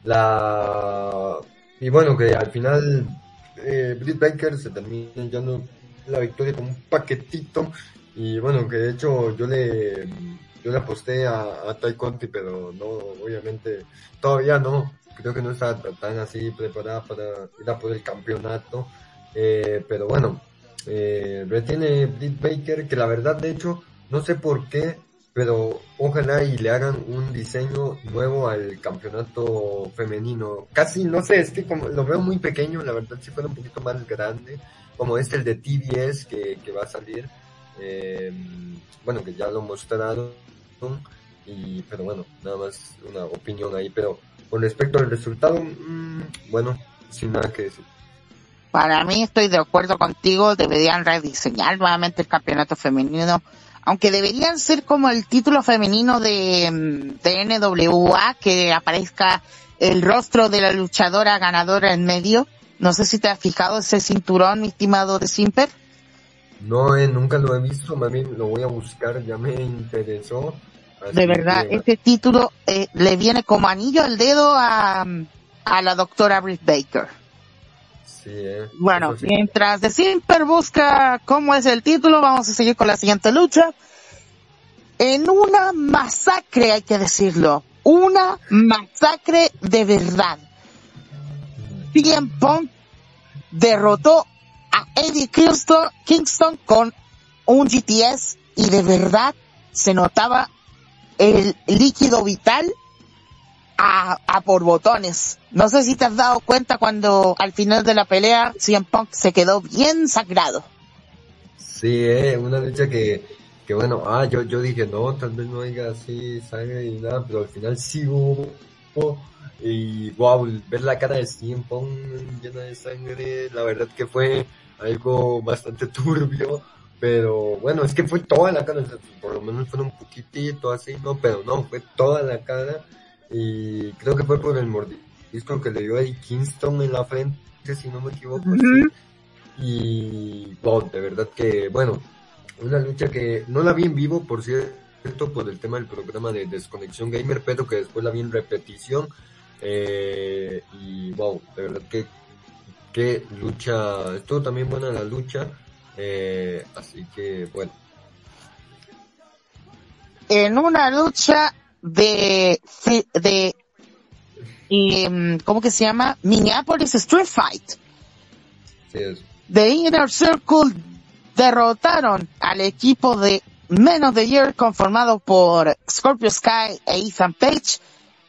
La, y bueno, que al final, eh, Britt Baker se termina llevando la victoria con un paquetito, y bueno, que de hecho yo le, yo le aposté a, a Tai Conti, pero no, obviamente, todavía no, creo que no está tan así preparada para ir a por el campeonato. Eh, pero bueno, eh, retiene Britt Baker, que la verdad, de hecho, no sé por qué, pero ojalá y le hagan un diseño nuevo al campeonato femenino. Casi, no sé, es que como lo veo muy pequeño, la verdad, si fuera un poquito más grande, como este el de TBS que, que va a salir. Eh, bueno, que ya lo mostraron. Y, pero bueno, nada más una opinión ahí, pero con respecto al resultado, mm, bueno, sin nada que decir. Para mí estoy de acuerdo contigo, deberían rediseñar nuevamente el campeonato femenino, aunque deberían ser como el título femenino de, mm, de NWA, que aparezca el rostro de la luchadora ganadora en medio. No sé si te has fijado ese cinturón, mi estimado de Simper. No, eh, nunca lo he visto, más bien lo voy a buscar, ya me interesó. De verdad, que, este título eh, le viene como anillo al dedo a, a la doctora Britt Baker. sí, eh, Bueno, sí. mientras The Simper busca cómo es el título, vamos a seguir con la siguiente lucha. En una masacre, hay que decirlo. Una masacre de verdad. CM Punk derrotó Eddie Kingston, Kingston con un GTS y de verdad se notaba el líquido vital a, a por botones. No sé si te has dado cuenta cuando al final de la pelea CM Punk se quedó bien sagrado. Sí, eh, una lucha que, que bueno, ah, yo, yo dije, no, tal vez no haya así sangre y nada, pero al final sí hubo, y wow, ver la cara de CM Punk llena de sangre, la verdad que fue algo bastante [laughs] turbio, pero bueno, es que fue toda la cara, o sea, por lo menos fue un poquitito así, no, pero no, fue toda la cara, y creo que fue por el mordisco que le dio a Eddie Kingston en la frente, si no me equivoco, sí. Y wow, de verdad que, bueno, una lucha que no la vi en vivo, por cierto, por el tema del programa de Desconexión Gamer, pero que después la vi en repetición. Eh, y wow, de verdad que, que lucha, estuvo también buena la lucha. Eh, así que, bueno, En una lucha de, de, em, ¿cómo que se llama? Minneapolis Street Fight. sí es. The Inner Circle derrotaron al equipo de Men of the Year conformado por Scorpio Sky e Ethan Page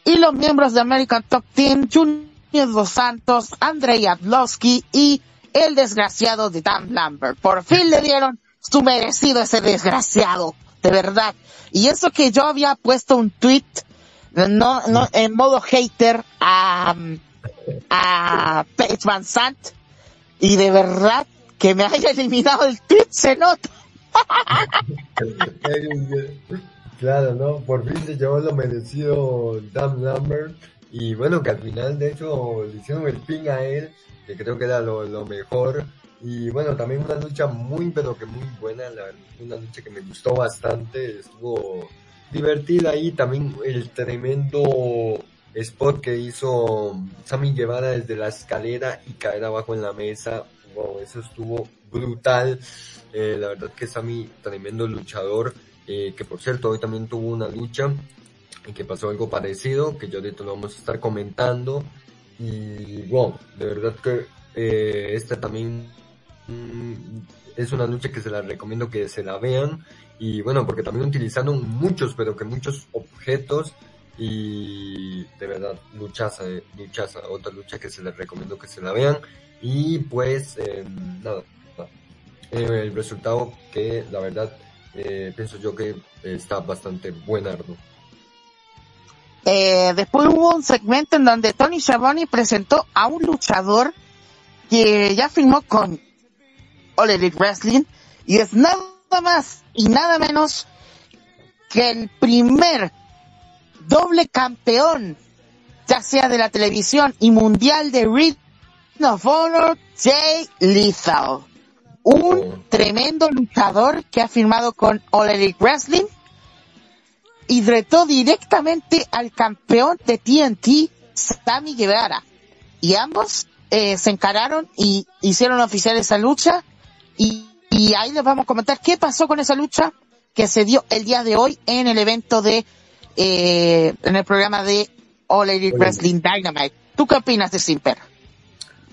y los miembros de American Top Team Junior Dos Santos, Andrei Adlowski y el desgraciado de Dan Lambert. Por fin le dieron su merecido ese desgraciado, de verdad. Y eso que yo había puesto un tweet no, no, en modo hater a, a Van Sant y de verdad que me haya eliminado el tweet se nota. [laughs] Claro, ¿no? Por fin se llevó lo merecido Dan Lambert. Y bueno, que al final, de hecho, le hicieron el ping a él, que creo que era lo, mejor. Y bueno, también una lucha muy, pero que muy buena, la una lucha que me gustó bastante, estuvo divertida ahí. También el tremendo spot que hizo Sammy Guevara desde la escalera y caer abajo en la mesa. Wow, eso estuvo brutal. Eh, la verdad que Sammy, tremendo luchador, eh, que por cierto hoy también tuvo una lucha que pasó algo parecido, que yo ahorita lo vamos a estar comentando. Y wow, de verdad que eh, esta también mm, es una lucha que se la recomiendo que se la vean. Y bueno, porque también utilizaron muchos, pero que muchos objetos y de verdad, luchaza, eh, luchaza, otra lucha que se les recomiendo que se la vean. Y pues, eh, nada, el resultado que la verdad eh, pienso yo que está bastante buenardo. Eh, después hubo un segmento en donde Tony Schiavone presentó a un luchador que ya firmó con All Elite Wrestling y es nada más y nada menos que el primer doble campeón, ya sea de la televisión y mundial de Ring of Honor, Jay Lethal. Un Oh. tremendo luchador que ha firmado con All Elite Wrestling y retó directamente al campeón de TNT, Sammy Guevara. Y ambos eh, se encararon y hicieron oficial esa lucha. Y, y ahí les vamos a comentar qué pasó con esa lucha que se dio el día de hoy en el evento de, eh, en el programa de All Elite. Wrestling Dynamite. ¿Tú qué opinas de Simper?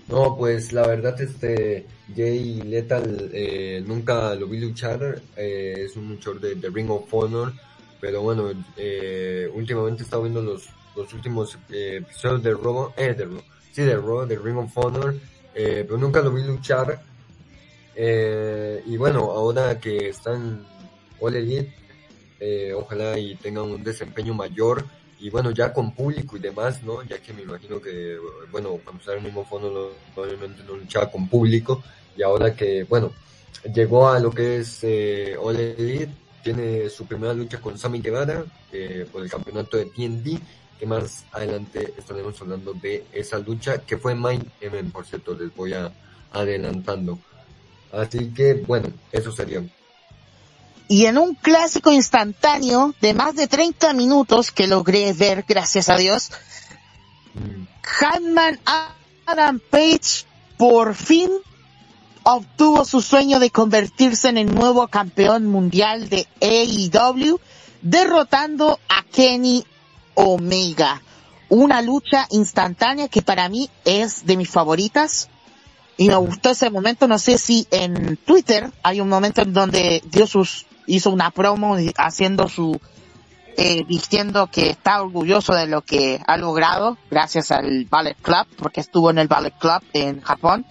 No, pues la verdad, este Jay Lethal eh, nunca lo vi luchar, eh, es un luchador de, de Ring of Honor, pero bueno, eh, últimamente he estado viendo los, los últimos eh, episodios de Raw, eh, de sí, de Raw, de Ring of Honor, eh, pero nunca lo vi luchar, eh, y bueno, ahora que están All Elite, eh, ojalá y tengan un desempeño mayor, y bueno, ya con público y demás, ¿no? Ya que me imagino que, bueno, cuando estaba en el mismo fondo no- probablemente no luchaba con público y ahora que, bueno, llegó a lo que es All Elite, tiene su primera lucha con Sammy Guevara eh, por el campeonato de TNT, que más adelante estaremos hablando de esa lucha que fue Main Event, por cierto, les voy a adelantando. Así que, bueno, eso sería. Y en un clásico instantáneo de más de 30 minutos que logré ver, gracias a Dios, Mm, Hanman Adam Page por fin obtuvo su sueño de convertirse en el nuevo campeón mundial de AEW, derrotando a Kenny Omega. Una lucha instantánea que para mí es de mis favoritas. Y me gustó ese momento, no sé si en Twitter hay un momento en donde dio sus, hizo una promo haciendo su, eh, diciendo que está orgulloso de lo que ha logrado gracias al Ballet Club, porque estuvo en el Ballet Club en Japón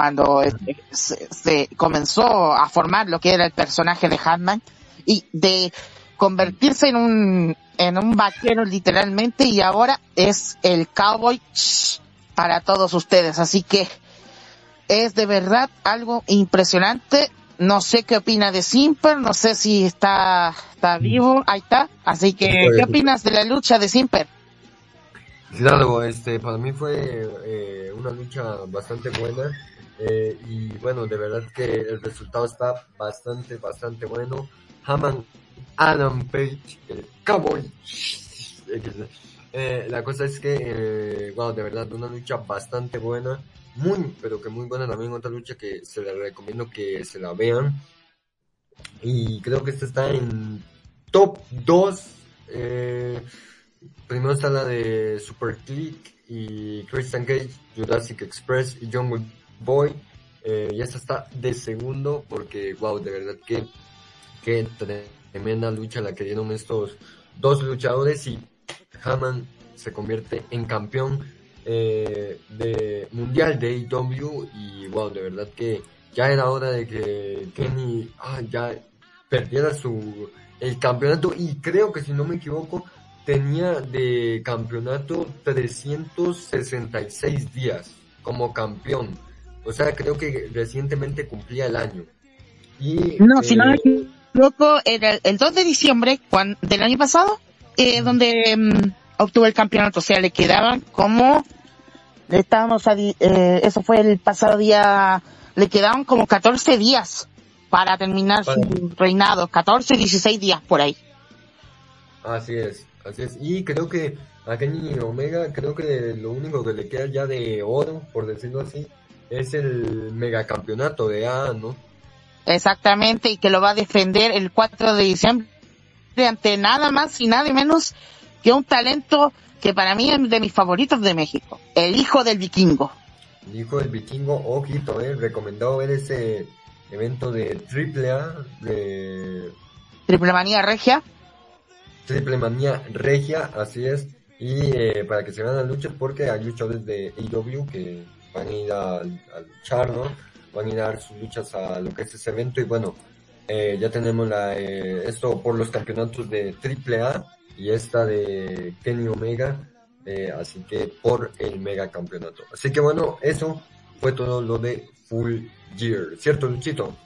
cuando eh, se, se comenzó a formar lo que era el personaje de Hatman y de convertirse en un en un vaquero literalmente y ahora es el cowboy para todos ustedes así que es de verdad algo impresionante no sé qué opina de Simper, no sé si está, está vivo, ahí está. Así que. ¿qué opinas de la lucha de Simper? Claro, este, para mí fue eh, una lucha bastante buena eh, y bueno, de verdad que el resultado está bastante, bastante bueno. Haman Adam Page, el cowboy. Eh, la cosa es que, eh, wow, de verdad, una lucha bastante buena, muy, pero que muy buena también otra lucha que se la recomiendo que se la vean. Y creo que esta está en top 2. Eh, primero está la de Super Click y Christian Cage, Jurassic Express y Jungle Boy. Eh, y esta está de segundo porque, wow, de verdad que, que tremenda lucha la que dieron estos dos luchadores y Haman se convierte en campeón eh, de mundial de AEW y wow, de verdad que ya era hora de que Kenny ah, ya perdiera su el campeonato y creo que si no me equivoco tenía de campeonato 366 días como campeón. O sea, creo que recientemente cumplía el año. Y, No, si no me eh, equivoco, era el, el 2 de diciembre cuan- del año pasado, eh, donde mm, obtuvo el campeonato. O sea, le quedaban como, estábamos a di- eh, eso fue el pasado día, le quedaban como 14 días para terminar Para- su reinado. 14, 16 días por ahí. Así es, así es. Y creo que a Kenny Omega, creo que lo único que le queda ya de oro, por decirlo así, es el megacampeonato de A, ¿no? Exactamente, y que lo va a defender el 4 de diciembre ante nada más y nada menos que un talento que para mí es de mis favoritos de México, el hijo del vikingo. El hijo del vikingo, ojito, eh, recomendado ver ese evento de triple A, de Triple manía regia. Triple Manía Regia, así es. Y eh, para que se vean las luchas, porque hay luchadores de AEW que van a ir a, a luchar, ¿no? van a ir a dar sus luchas a lo que es ese evento y bueno, eh, ya tenemos la, eh, esto por los campeonatos de AAA y esta de Kenny Omega, eh, así que por el mega campeonato. Así que bueno, eso fue todo lo de Full Gear, ¿cierto Luchito?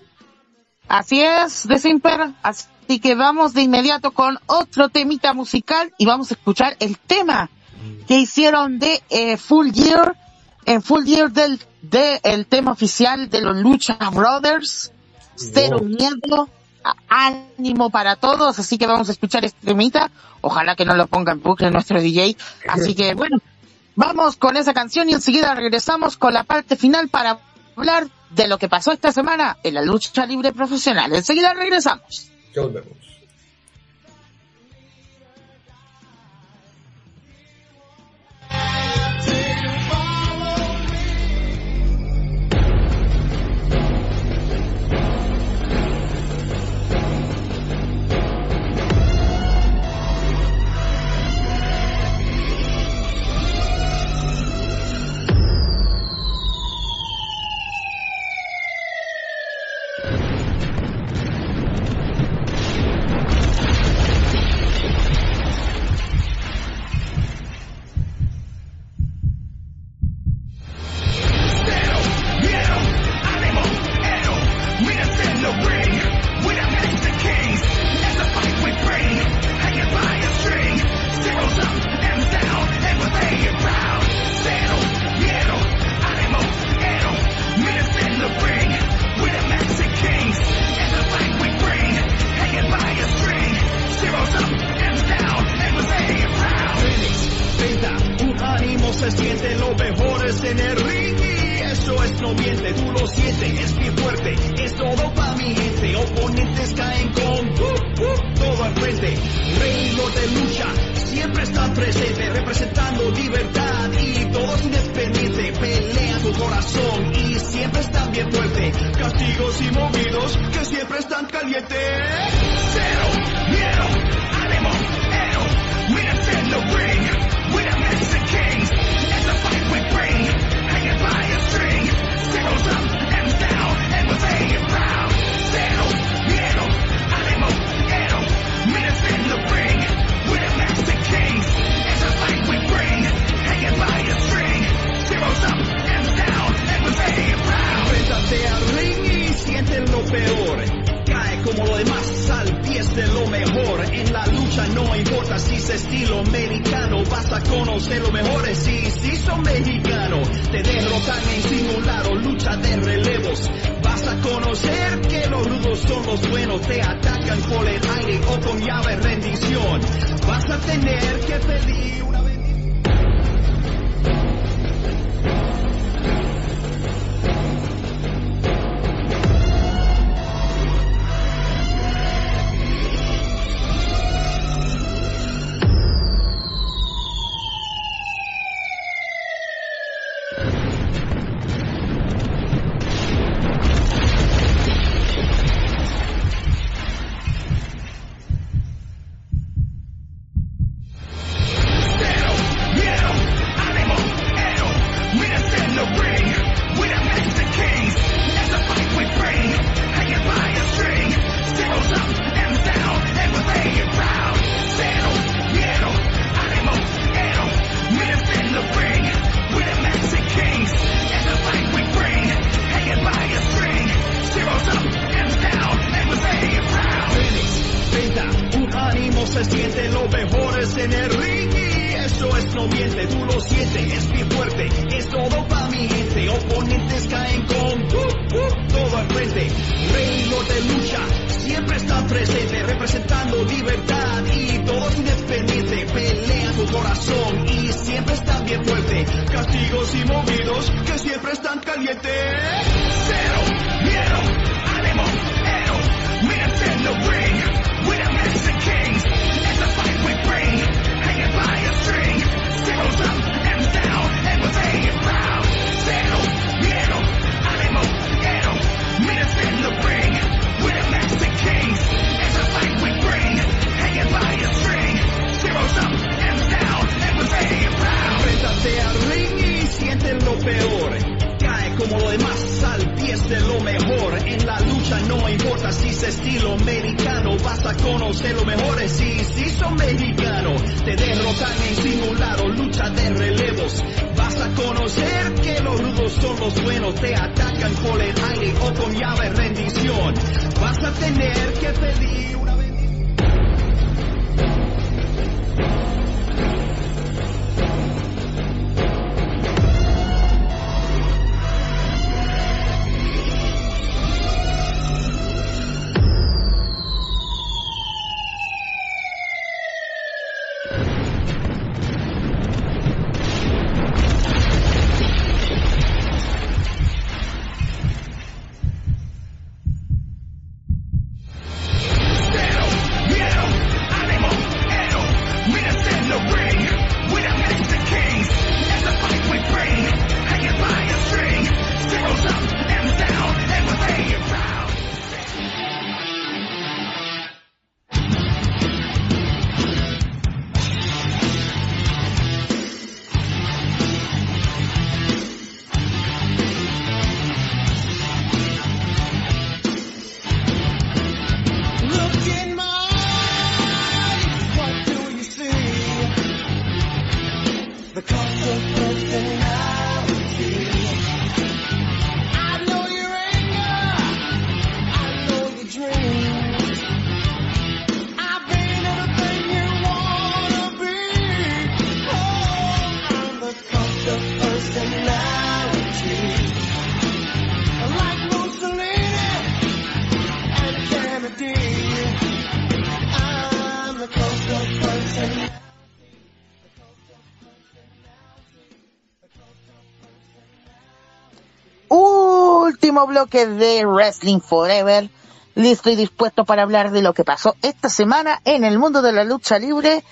Así es, de Simper. Así que vamos de inmediato con otro temita musical y vamos a escuchar el tema que hicieron de eh, Full Gear, en Full Gear del de el tema oficial de los Lucha Brothers. Cero Wow. miedo, ánimo para todos, así que vamos a escuchar este temita. Ojalá que no lo ponga en bucle nuestro DJ. Así que [laughs] bueno, vamos con esa canción y enseguida regresamos con la parte final para hablar de lo que pasó esta semana en la lucha libre profesional. Enseguida regresamos. Ya no miente, tú lo sientes, es bien fuerte, es todo pa' mi gente, oponentes caen con uh, uh, todo al frente, reinos de lucha, siempre están presentes, representando libertad y todos independientes, pelean su corazón y siempre están bien fuertes, castigos y movidos que siempre están calientes, cero miedo, ánimo, ero, winners peor. Cae como lo demás al pies de lo mejor. En la lucha no importa si es estilo americano, vas a conocer lo mejores. Si, si son mexicanos, te derrotan en simulado, lucha de relevos. Vas a conocer que los rudos son los buenos, te atacan por el aire o con llave rendición. Vas a tener que pedir una bloque de Wrestling Forever. Listo y dispuesto para hablar de lo que pasó esta semana en el mundo de la lucha libre.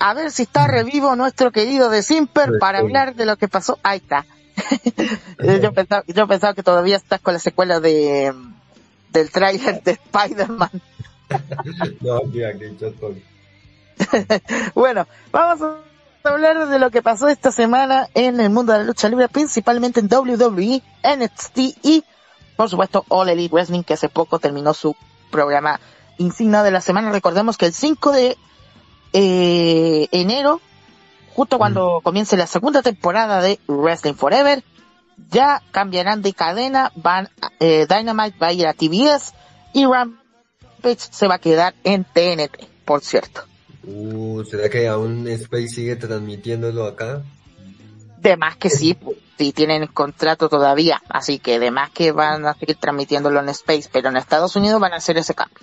A ver si está revivo nuestro querido de Simper para hablar de lo que pasó. Ahí está. [laughs] yo, pensaba, yo pensaba que todavía estás con la secuela de del tráiler de Spider-Man. [laughs] No, aquí, yo estoy. [laughs] bueno, vamos a hablar de lo que pasó esta semana en el mundo de la lucha libre, principalmente en WWE, NXT y, por supuesto, All Elite Wrestling, que hace poco terminó su programa insignia de la semana. Recordemos que el 5 de eh, enero, justo cuando comience la segunda temporada de Wrestling Forever, ya cambiarán de cadena, van, eh, Dynamite va a ir a TBS y Rampage se va a quedar en TNT, por cierto. Uh, ¿será que aún Space sigue transmitiéndolo acá? De más que sí, sí tienen contrato todavía, así que de más que van a seguir transmitiéndolo en Space, pero en Estados Unidos van a hacer ese cambio.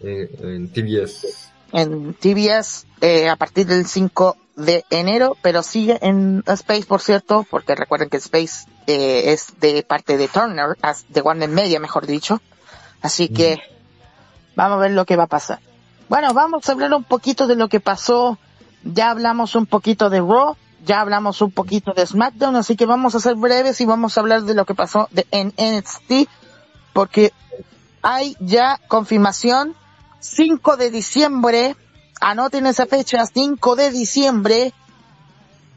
Eh, en TBS. En TBS eh, a partir del 5 de enero, pero sigue en Space, por cierto, porque recuerden que Space eh, es de parte de Turner, de Warner Media, mejor dicho. Así que vamos a ver lo que va a pasar. Bueno, vamos a hablar un poquito de lo que pasó. Ya hablamos un poquito de Raw, ya hablamos un poquito de SmackDown, así que vamos a ser breves y vamos a hablar de lo que pasó de, en NXT, porque hay ya confirmación 5 de diciembre, anoten esa fecha, 5 de diciembre,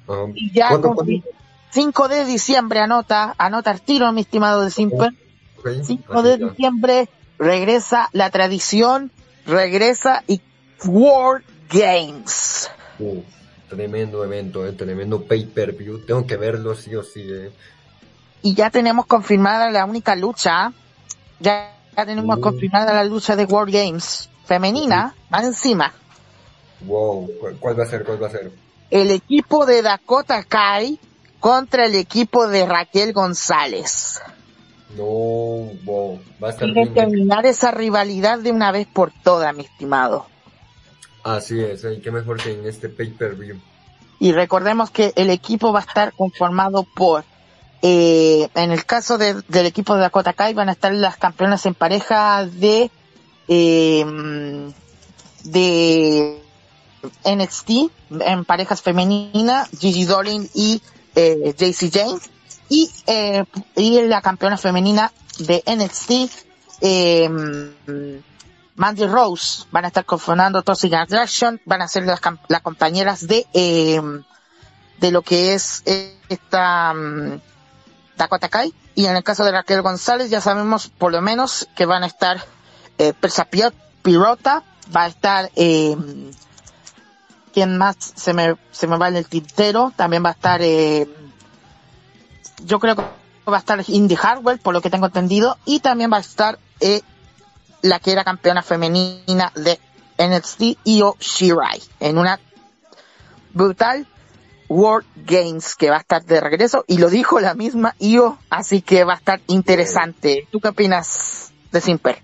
Ah, y ya ¿cuándo, confir- cuándo? 5 de diciembre, anota, anota el tiro, mi estimado de Simple. Ok, 5 así de ya. diciembre regresa la tradición, regresa y World Games. Uh, tremendo evento, eh, tremendo pay-per-view. Tengo que verlo sí o sí. Eh. Y ya tenemos confirmada la única lucha, ya, ya tenemos Mm. confirmada la lucha de World Games femenina, más encima. Wow, ¿cuál, va a ser? ¿Cuál va a ser? El equipo de Dakota Kai contra el equipo de Raquel González. No, wow, va a estar bien. terminar esa rivalidad de una vez por todas, mi estimado. Así es, eh, qué mejor que en este pay-per-view. Y recordemos que el equipo va a estar conformado por, eh, en el caso de- del equipo de Dakota Kai van a estar las campeonas en pareja de, eh, de NXT, en parejas femeninas, Gigi Dolin y eh, JC James. Y, eh, y la campeona femenina de NXT, eh, Mandy Rose, van a estar conformando Toxic Attraction, van a ser las, las compañeras de, eh, de lo que es esta mm, Dakota Kai. Y en el caso de Raquel González ya sabemos por lo menos que van a estar eh, Persa Pi- Pirota, va a estar eh, ¿quién más se me, se me va en el tintero? También va a estar eh, yo creo que va a estar Indy Hardware, por lo que tengo entendido, y también va a estar eh, la que era campeona femenina de NXT, Io Shirai, en una brutal World Games que va a estar de regreso, y lo dijo la misma Io, así que va a estar interesante. ¿Tú qué opinas de Simper?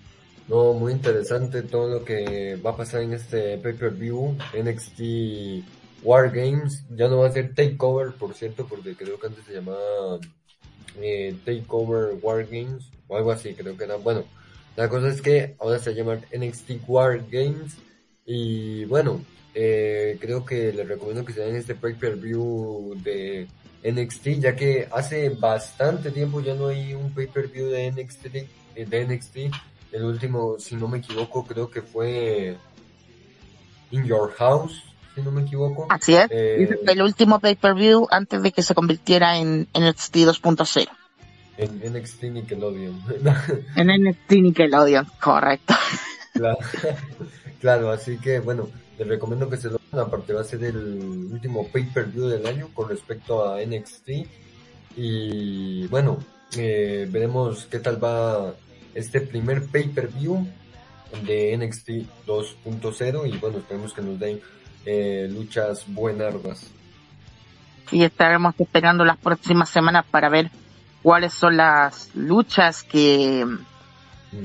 No, muy interesante todo lo que va a pasar en este pay-per-view NXT War Games. Ya no va a ser Takeover, por cierto, porque creo que antes se llamaba eh, Takeover War Games o algo así, creo que era. Bueno, la cosa es que ahora se llama NXT War Games y bueno, eh, creo que les recomiendo que se den este pay-per-view de NXT, ya que hace bastante tiempo ya no hay un pay-per-view de NXT, eh, de NXT. El último, si no me equivoco, creo que fue In Your House, si no me equivoco. Así es, Eh, el último pay-per-view antes de que se convirtiera en NXT 2.0. En NXT Nickelodeon. En NXT Nickelodeon, correcto. claro, claro, así que bueno, les recomiendo que se lo hagan, aparte va a ser el último pay-per-view del año con respecto a NXT. Y bueno, eh, veremos qué tal va este primer pay-per-view de NXT 2.0 y bueno, esperemos que nos den eh, luchas buenardas. y estaremos esperando las próximas semanas para ver cuáles son las luchas que,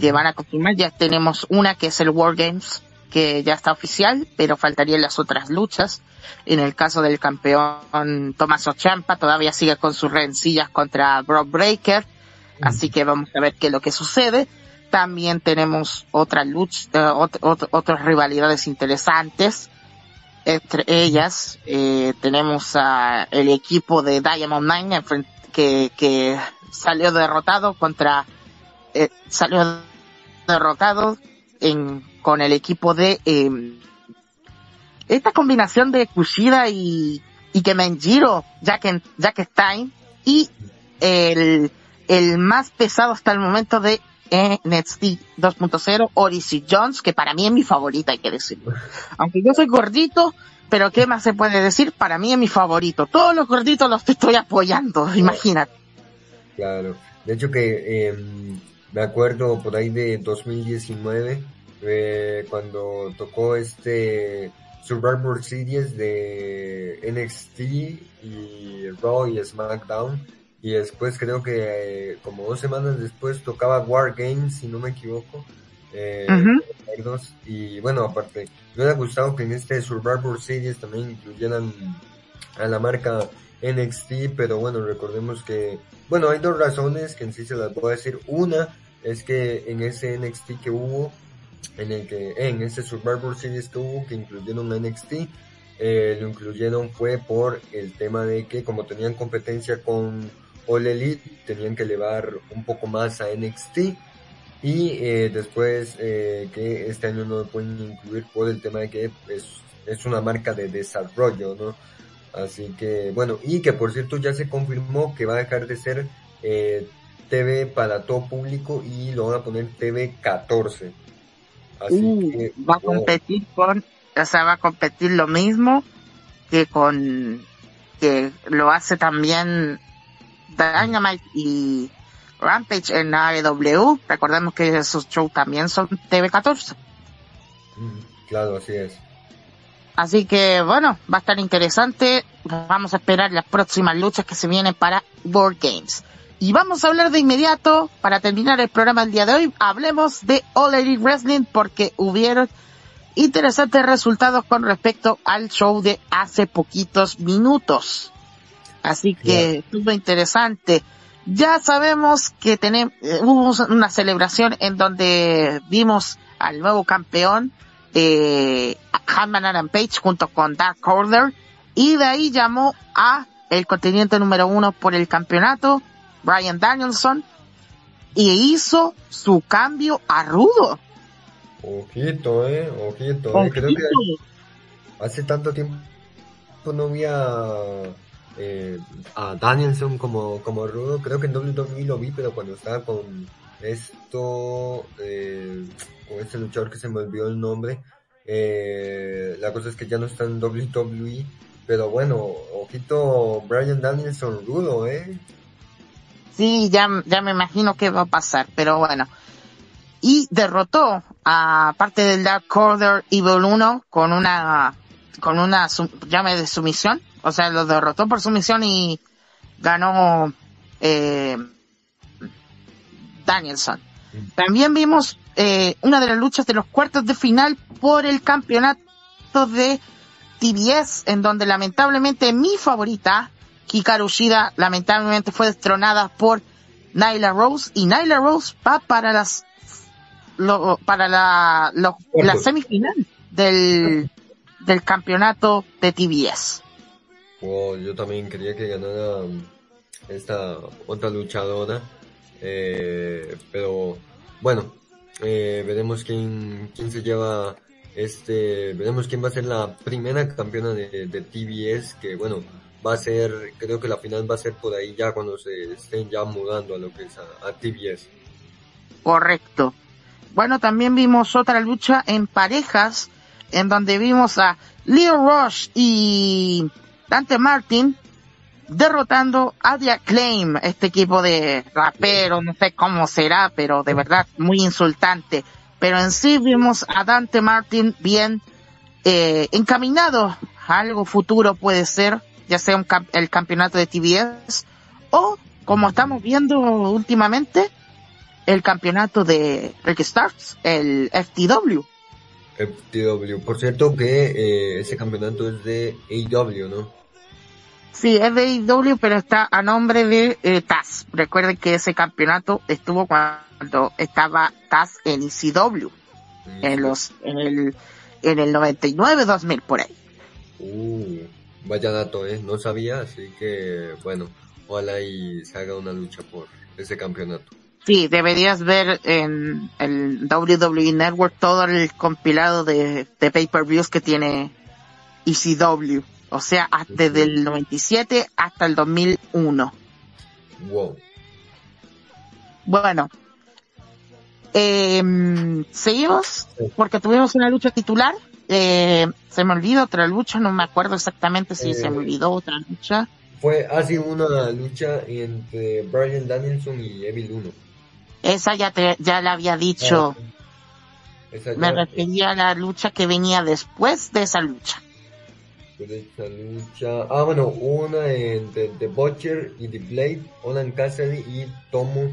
que van a confirmar. Ya tenemos una que es el War Games, que ya está oficial, pero faltarían las otras luchas. En el caso del campeón Tommaso Ciampa, todavía sigue con sus rencillas contra Brock Breaker, así que vamos a ver qué es lo que sucede. También tenemos otra lucha, eh, ot- ot- otras rivalidades interesantes. Entre ellas eh, tenemos a el equipo de Diamond Nine enfren- que, que salió derrotado contra eh, salió derrotado en, con el equipo de eh, esta combinación de Kushida y, y Kemenjiro, Jack, Jack Stein y el, el más pesado hasta el momento de NXT 2.0, Odyssey Jones, que para mí es mi favorita, hay que decirlo. Aunque yo soy gordito, pero ¿qué más se puede decir? Para mí es mi favorito. Todos los gorditos los estoy apoyando, [laughs] imagínate. Claro, de hecho que eh, me acuerdo por ahí de 2019, eh, cuando tocó este Survivor Series de NXT y Raw y SmackDown, y después creo que eh, como dos semanas después tocaba War Games, si no me equivoco, eh, Ujú. recuerdos. y bueno, aparte, me hubiera gustado que en este Survivor Series también incluyeran a la marca NXT, pero bueno, recordemos que, bueno, hay dos razones que en sí se las voy a decir. Una es que en ese NXT que hubo, en el que, en ese Survivor Series que hubo, que incluyeron a NXT, eh, lo incluyeron fue por el tema de que como tenían competencia con All Elite, tenían que elevar un poco más a NXT. Y eh, después eh, que este año no lo pueden incluir por el tema de que es, es una marca de desarrollo, ¿no? Así que, bueno, y que por cierto ya se confirmó que va a dejar de ser eh, TV para todo público y lo van a poner TV 14. Así Uh, que, va a wow, competir con, o sea, va a competir lo mismo que con, que lo hace también Dynamite y Rampage en AEW. Recordemos que esos shows también son TV14. mm, claro, así es. Así que bueno, va a estar interesante. Vamos a esperar las próximas luchas que se vienen para World Games. Y vamos a hablar de inmediato, para terminar el programa del día de hoy, hablemos de All Elite Wrestling porque hubieron interesantes resultados con respecto al show de hace poquitos minutos. Así que estuvo interesante. Ya sabemos que tenemos, hubo una celebración en donde vimos al nuevo campeón, eh, Hanman Adam Page junto con Dark Order y de ahí llamó a el contendiente número uno por el campeonato, Brian Danielson, y hizo su cambio a rudo. Ojito, eh, ojito, eh. Creo que hace tanto tiempo no había eh, a Danielson como, como rudo. Creo que en WWE lo vi, pero cuando estaba con esto, eh, con este luchador que se me olvidó el nombre, eh, la cosa es que ya no está en WWE. Pero bueno, ojito Brian Danielson rudo, ¿eh? Sí, ya, ya me imagino que va a pasar, pero bueno. Y derrotó a parte del Dark Order Evil 1 con una, con una llame de sumisión. O sea, lo derrotó por sumisión y ganó, eh, Danielson. También vimos, eh, una de las luchas de los cuartos de final por el campeonato de TBS, en donde lamentablemente mi favorita, Hikaru Shida, lamentablemente fue destronada por Nyla Rose, y Nyla Rose va para las, lo- para la, lo- la semifinal del, del campeonato de TBS. Wow, yo también quería que ganara um, esta otra luchadora. Eh, pero bueno, eh, veremos quién, quién se lleva este, veremos quién va a ser la primera campeona de, de TBS, que bueno, va a ser, creo que la final va a ser por ahí ya cuando se estén ya mudando a lo que es a, a TBS. Correcto. Bueno, también vimos otra lucha en parejas, en donde vimos a Leo Rush y Dante Martin derrotando a The Acclaim, este equipo de raperos, no sé cómo será, pero de verdad muy insultante. Pero en sí vimos a Dante Martin bien eh, encaminado a algo futuro puede ser, ya sea un el campeonato de TBS o, como estamos viendo últimamente, el campeonato de Ricky el FTW. FTW. Por cierto que eh, ese campeonato es de AEW, ¿no? Sí, es de AEW, pero está a nombre de eh, Taz. Recuerden que ese campeonato estuvo cuando estaba Taz en ECW, en los, en el, en el 99, 2000, por ahí. Uh, vaya dato, ¿eh? No sabía, así que bueno, ojalá y se haga una lucha por ese campeonato. Sí, deberías ver en el WWE Network todo el compilado de, de pay-per-views que tiene ECW. O sea, hasta- desde el 97 hasta el 2001. Wow. Bueno, eh, seguimos porque tuvimos una lucha titular. Eh, se me olvidó otra lucha, no me acuerdo exactamente si Eh. se me olvidó otra lucha. Fue así una lucha entre Brian Danielson y Evil 1. Esa ya te, ya la había dicho. Esa Me refería a la lucha que venía después de esa lucha. Lucha. Ah, bueno, una entre The Butcher y The Blade, Olan Cassidy y Tomo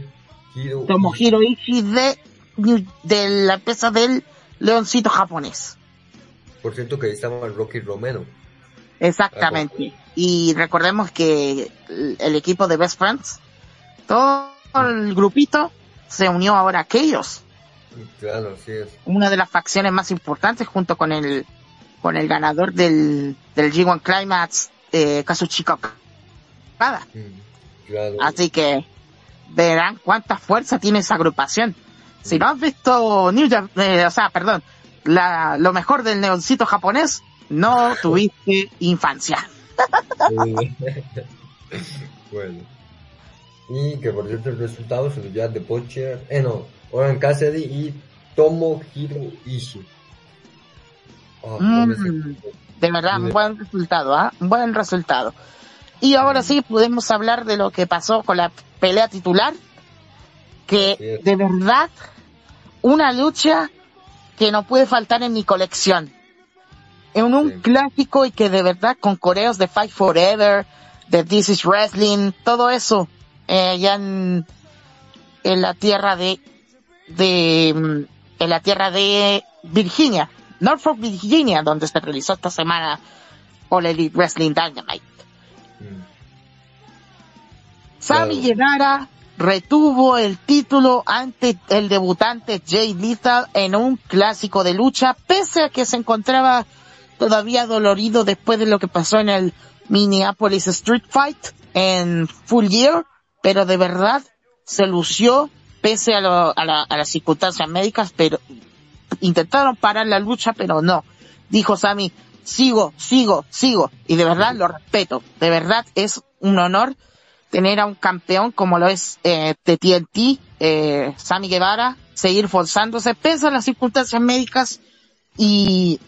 Hiro. Tomohiro Ishii de, de la empresa del leoncito japonés. Por cierto que ahí estaba Rocky Romero. Exactamente. Y recordemos que el, el equipo de Best Friends, todo el grupito se unió ahora a aquellos, Claro, así es. una de las facciones más importantes junto con el con el ganador del, del G1 Climax, eh, Kazuchika Okada. Mm, Claro. Así que verán cuánta fuerza tiene esa agrupación. Si no has visto New Jap- eh, o sea, perdón, la, lo mejor del neoncito japonés, no [laughs] tuviste infancia. Sí. [laughs] bueno. Y que por cierto el resultado se lo lleva The Butcher, eh no, Oran Cassidy y Tomohiro Ishii. Sé. Mm, de verdad, un buen resultado, ¿ah? Un buen resultado. Y ahora sí podemos hablar de lo que pasó con la pelea titular, que de verdad, una lucha que no puede faltar en mi colección. En un Sí. clásico y que de verdad con coreos de Fight Forever, de This is Wrestling, todo eso, eh, allá en, en la tierra de, de, mm, en la tierra de Virginia, Norfolk, Virginia, donde se realizó esta semana All Elite Wrestling Dynamite. Mm. Sammy. Guevara retuvo el título ante el debutante Jay Lethal en un clásico de lucha, pese a que se encontraba todavía dolorido después de lo que pasó en el Minneapolis Street Fight en Full Year, pero de verdad se lució pese a, lo- a, la- a las circunstancias médicas, pero intentaron parar la lucha, pero no. dijo Sami, sigo, sigo, sigo. Y de verdad lo respeto. De verdad es un honor tener a un campeón como lo es eh, de TNT, eh, Sammy Guevara, seguir forzándose pese a las circunstancias médicas y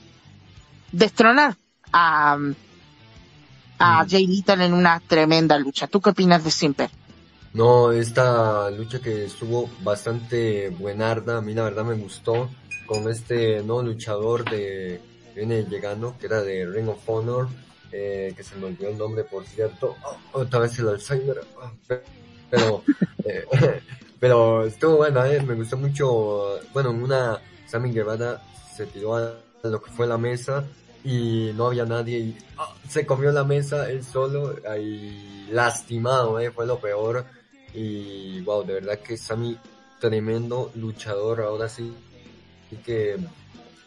destronar a, a Mm. Jay Little en una tremenda lucha. ¿Tú qué opinas de Simper? No, esta lucha que estuvo bastante buenarda, a mí la verdad me gustó, con este nuevo luchador de viene llegando, que era de Ring of Honor, eh, que se me olvidó el nombre por cierto, Oh, otra vez el Alzheimer, Ah, pe- pero, [laughs] eh, [laughs] pero estuvo bueno, eh, me gustó mucho, bueno, en una Sammy Guevara se tiró a lo que fue la mesa y no había nadie y ah, se comió la mesa él solo, ahí lastimado, eh, fue lo peor. Y wow, de verdad que Sammy tremendo luchador ahora sí y que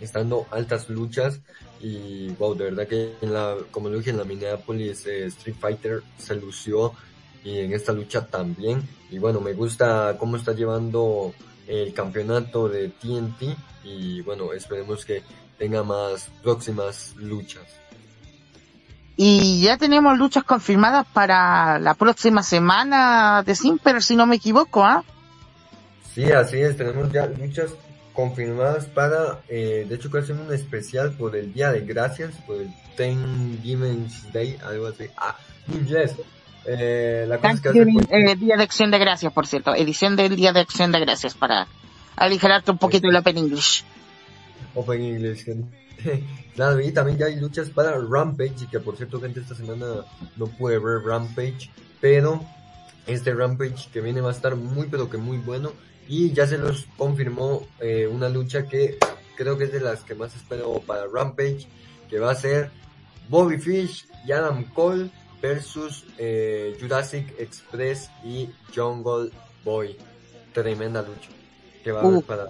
está dando altas luchas y wow, de verdad que en la, como lo dije en la Minneapolis eh, Street Fighter se lució y en esta lucha también y bueno, me gusta cómo está llevando el campeonato de TNT y bueno, esperemos que tenga más próximas luchas. Y ya tenemos luchas confirmadas para la próxima semana de Simper, si no me equivoco, ¿ah? Sí, así es, tenemos ya luchas confirmadas para, eh, de hecho que hacen un especial por el Día de Gracias, por el Thanksgiving Day, algo así. Ah, inglés. Eh, la cosa que pues, eh, Día de Acción de Gracias, por cierto. Edición del Día de Acción de Gracias para aligerarte un poquito el Open English. Open English, gente. [laughs] Claro, y también ya hay luchas para Rampage, y que por cierto, gente, esta semana no pude ver Rampage, pero este Rampage que viene va a estar muy, pero que muy bueno, y ya se los confirmó eh, una lucha que creo que es de las que más espero para Rampage, que va a ser Bobby Fish y Adam Cole versus eh, Jurassic Express y Jungle Boy. Tremenda lucha que va a haber Uh. para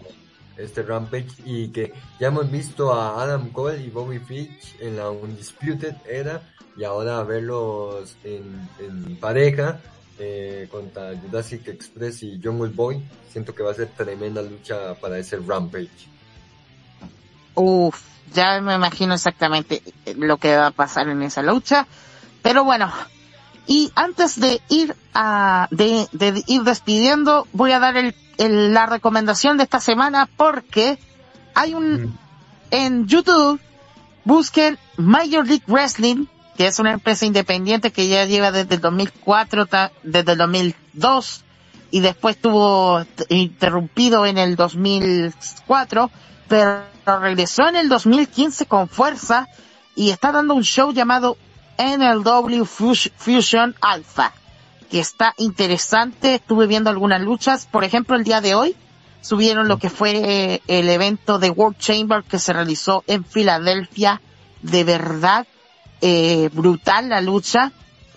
este Rampage y que ya hemos visto a Adam Cole y Bobby Fish en la Undisputed era y ahora verlos en, en pareja eh, contra Jurassic Express y Jungle Boy siento que va a ser tremenda lucha para ese Rampage. Uf, ya me imagino exactamente lo que va a pasar en esa lucha. Pero bueno, y antes de ir a, de, de ir despidiendo, voy a dar el, el- la recomendación de esta semana porque hay un, Mm. en YouTube, busquen Major League Wrestling, que es una empresa independiente que ya lleva desde el 2004, ta- desde el 2002, y después tuvo interrumpido en el 2004, pero regresó en el 2015 con fuerza y está dando un show llamado NLW Fus- Fusion Alpha, que está interesante. Estuve viendo algunas luchas, por ejemplo, el día de hoy subieron lo que fue eh, el evento de World Chamber que se realizó en Filadelfia. De verdad, eh, brutal la lucha,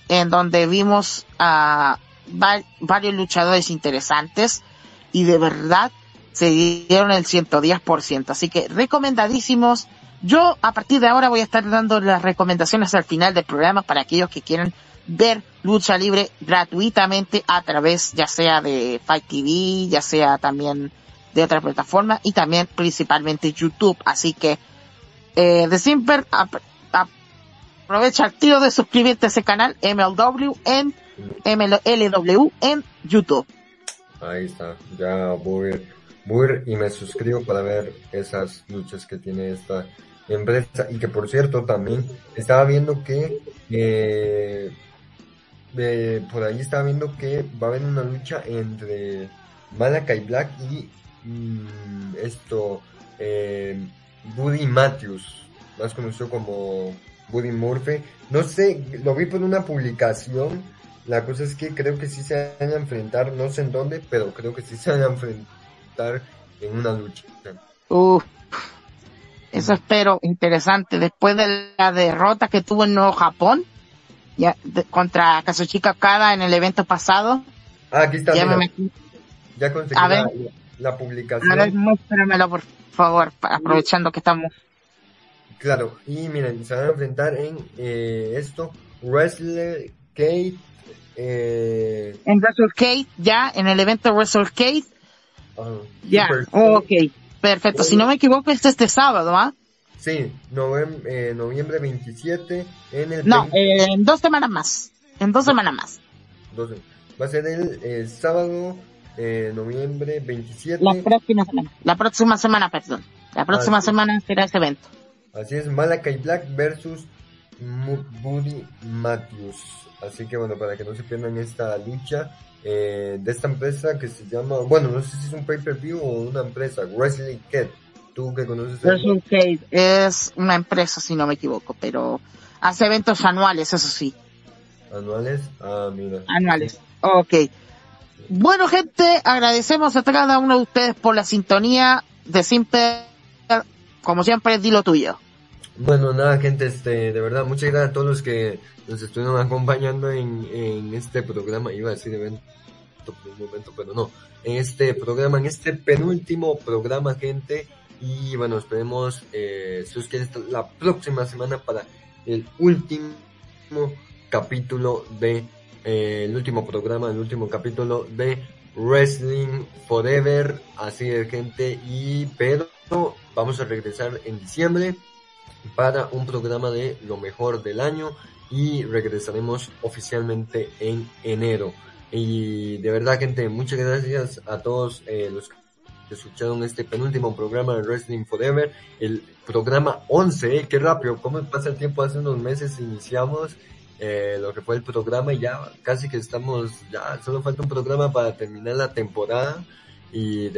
en donde vimos a va- varios luchadores interesantes y de verdad se dieron el 110%. Así que recomendadísimos. Yo a partir de ahora voy a estar dando las recomendaciones al final del programa para aquellos que quieran ver lucha libre gratuitamente a través ya sea de Fight TV, ya sea también de otra plataforma y también principalmente YouTube. Así que eh, de Simper aprovecha el tiro de suscribirte a ese canal MLW en MLW en YouTube. Ahí está, ya voy, voy y me suscribo para ver esas luchas que tiene esta empresa y que por cierto también estaba viendo que eh, eh, por ahí estaba viendo que va a haber una lucha entre Malakai Black y mm, esto eh, Buddy Matthews, más conocido como Buddy Murphy. No sé, lo vi por una publicación. La cosa es que creo que sí se van a enfrentar, no sé en dónde, pero creo que sí se van a enfrentar en una lucha. Uf, eso espero interesante. Después de la derrota que tuvo en Nuevo Japón ya, de- contra Kazuchika Okada en el evento pasado, Ah, aquí está, ya me ya conseguí A la, A ver, publicación. muéstramelo por favor, aprovechando que estamos. Claro, y miren, se van a enfrentar en eh, esto, Wrestler Kate, eh, En WrestleCade, ya, en el evento WrestleCade, ah, ya, oh, ok, perfecto. Si no me equivoco, este es este sábado, ¿ah? Sí, eh, noviembre 27 en el... No, 20 eh, en dos semanas más. En dos semanas más. 12. Va a ser el, sábado, eh, noviembre 27. La próxima semana. La próxima semana, perdón. La próxima Ah, sí. semana será ese evento. Así es, Malakai Black versus Buddy Matthews. Así que bueno, para que no se pierdan esta lucha eh, de esta empresa que se llama, bueno, no sé si es un pay-per-view o una empresa, Wesley Cat. Tú que conoces Versus Cade es una empresa, si no me equivoco, pero hace eventos anuales, eso sí. anuales. Ah, mira. Anuales. Ok. Bueno, gente, agradecemos a cada uno de ustedes por la sintonía de Simple. Como siempre, di lo tuyo. Bueno, nada, gente, este, de verdad, muchas gracias a todos los que nos estuvieron acompañando en, en este programa. Iba a decir evento un momento, pero no. En este programa, en este penúltimo programa, gente. Y bueno, esperemos, eh, si os estar la próxima semana para el último capítulo de, eh, el último programa, el último capítulo de Wrestling Forever. Así de gente, y pero vamos a regresar en diciembre para un programa de lo mejor del año y regresaremos oficialmente en enero. Y de verdad, gente, muchas gracias a todos eh, los que escucharon este penúltimo programa de Wrestling Forever, el programa 11, eh, qué rápido, cómo pasa el tiempo, hace unos meses iniciamos eh, lo que fue el programa y ya casi que estamos, ya solo falta un programa para terminar la temporada y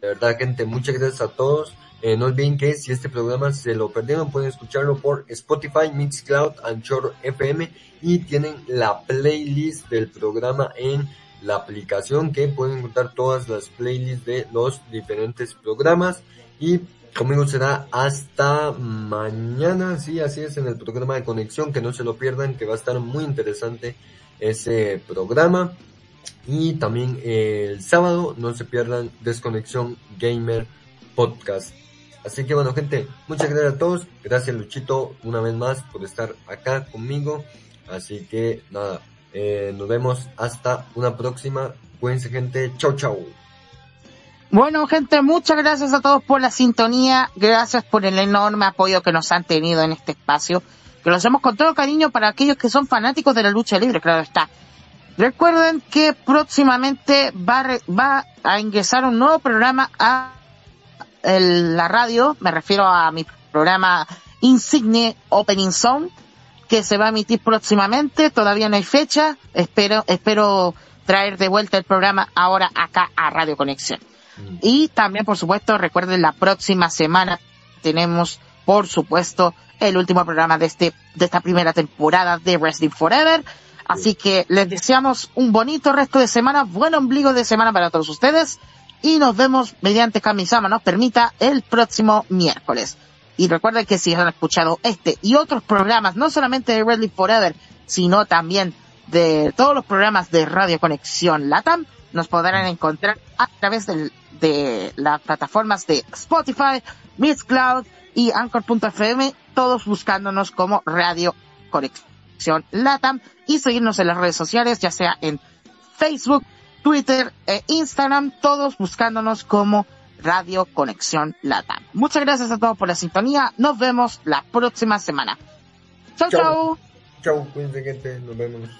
de verdad, gente, muchas gracias a todos. Eh, no olviden que si este programa se lo perdieron, pueden escucharlo por Spotify, Mixcloud, Anchor FM y tienen la playlist del programa en la aplicación que pueden encontrar todas las playlists de los diferentes programas y conmigo será hasta mañana, sí, así es en el programa de conexión, que no se lo pierdan, que va a estar muy interesante ese programa. Y también eh, el sábado no se pierdan Desconexión Gamer Podcast. Así que bueno gente, muchas gracias a todos. Gracias Luchito una vez más por estar acá conmigo. Así que nada, eh, nos vemos hasta una próxima. Cuídense gente, chau chau. Bueno, gente, muchas gracias a todos por la sintonía. Gracias por el enorme apoyo que nos han tenido en este espacio. Que lo hacemos con todo cariño para aquellos que son fanáticos de la lucha libre, claro está. Recuerden que próximamente va, a re- va a ingresar un nuevo programa a el- la radio. Me refiero a mi programa Insigne Opening Zone, que se va a emitir próximamente. Todavía no hay fecha. Espero, espero traer de vuelta el programa ahora acá a Radio Conexión. Y también, por supuesto, recuerden, la próxima semana tenemos, por supuesto, el último programa de este, de esta primera temporada de Wrestling Forever. Así que les deseamos un bonito resto de semana, buen ombligo de semana para todos ustedes. Y nos vemos mediante Kamisama nos permita el próximo miércoles. Y recuerden que si han escuchado este y otros programas, no solamente de Wrestling Forever, sino también de todos los programas de Radio Conexión Latam, nos podrán encontrar a través del- de las plataformas de Spotify, Mixcloud y Anchor.fm, todos buscándonos como Radio Conexión Latam y seguirnos en las redes sociales, ya sea en Facebook, Twitter e Instagram, todos buscándonos como Radio Conexión Latam. Muchas gracias a todos por la sintonía. Nos vemos la próxima semana. Chau, chau. Chau, cuídense, gente. Nos vemos.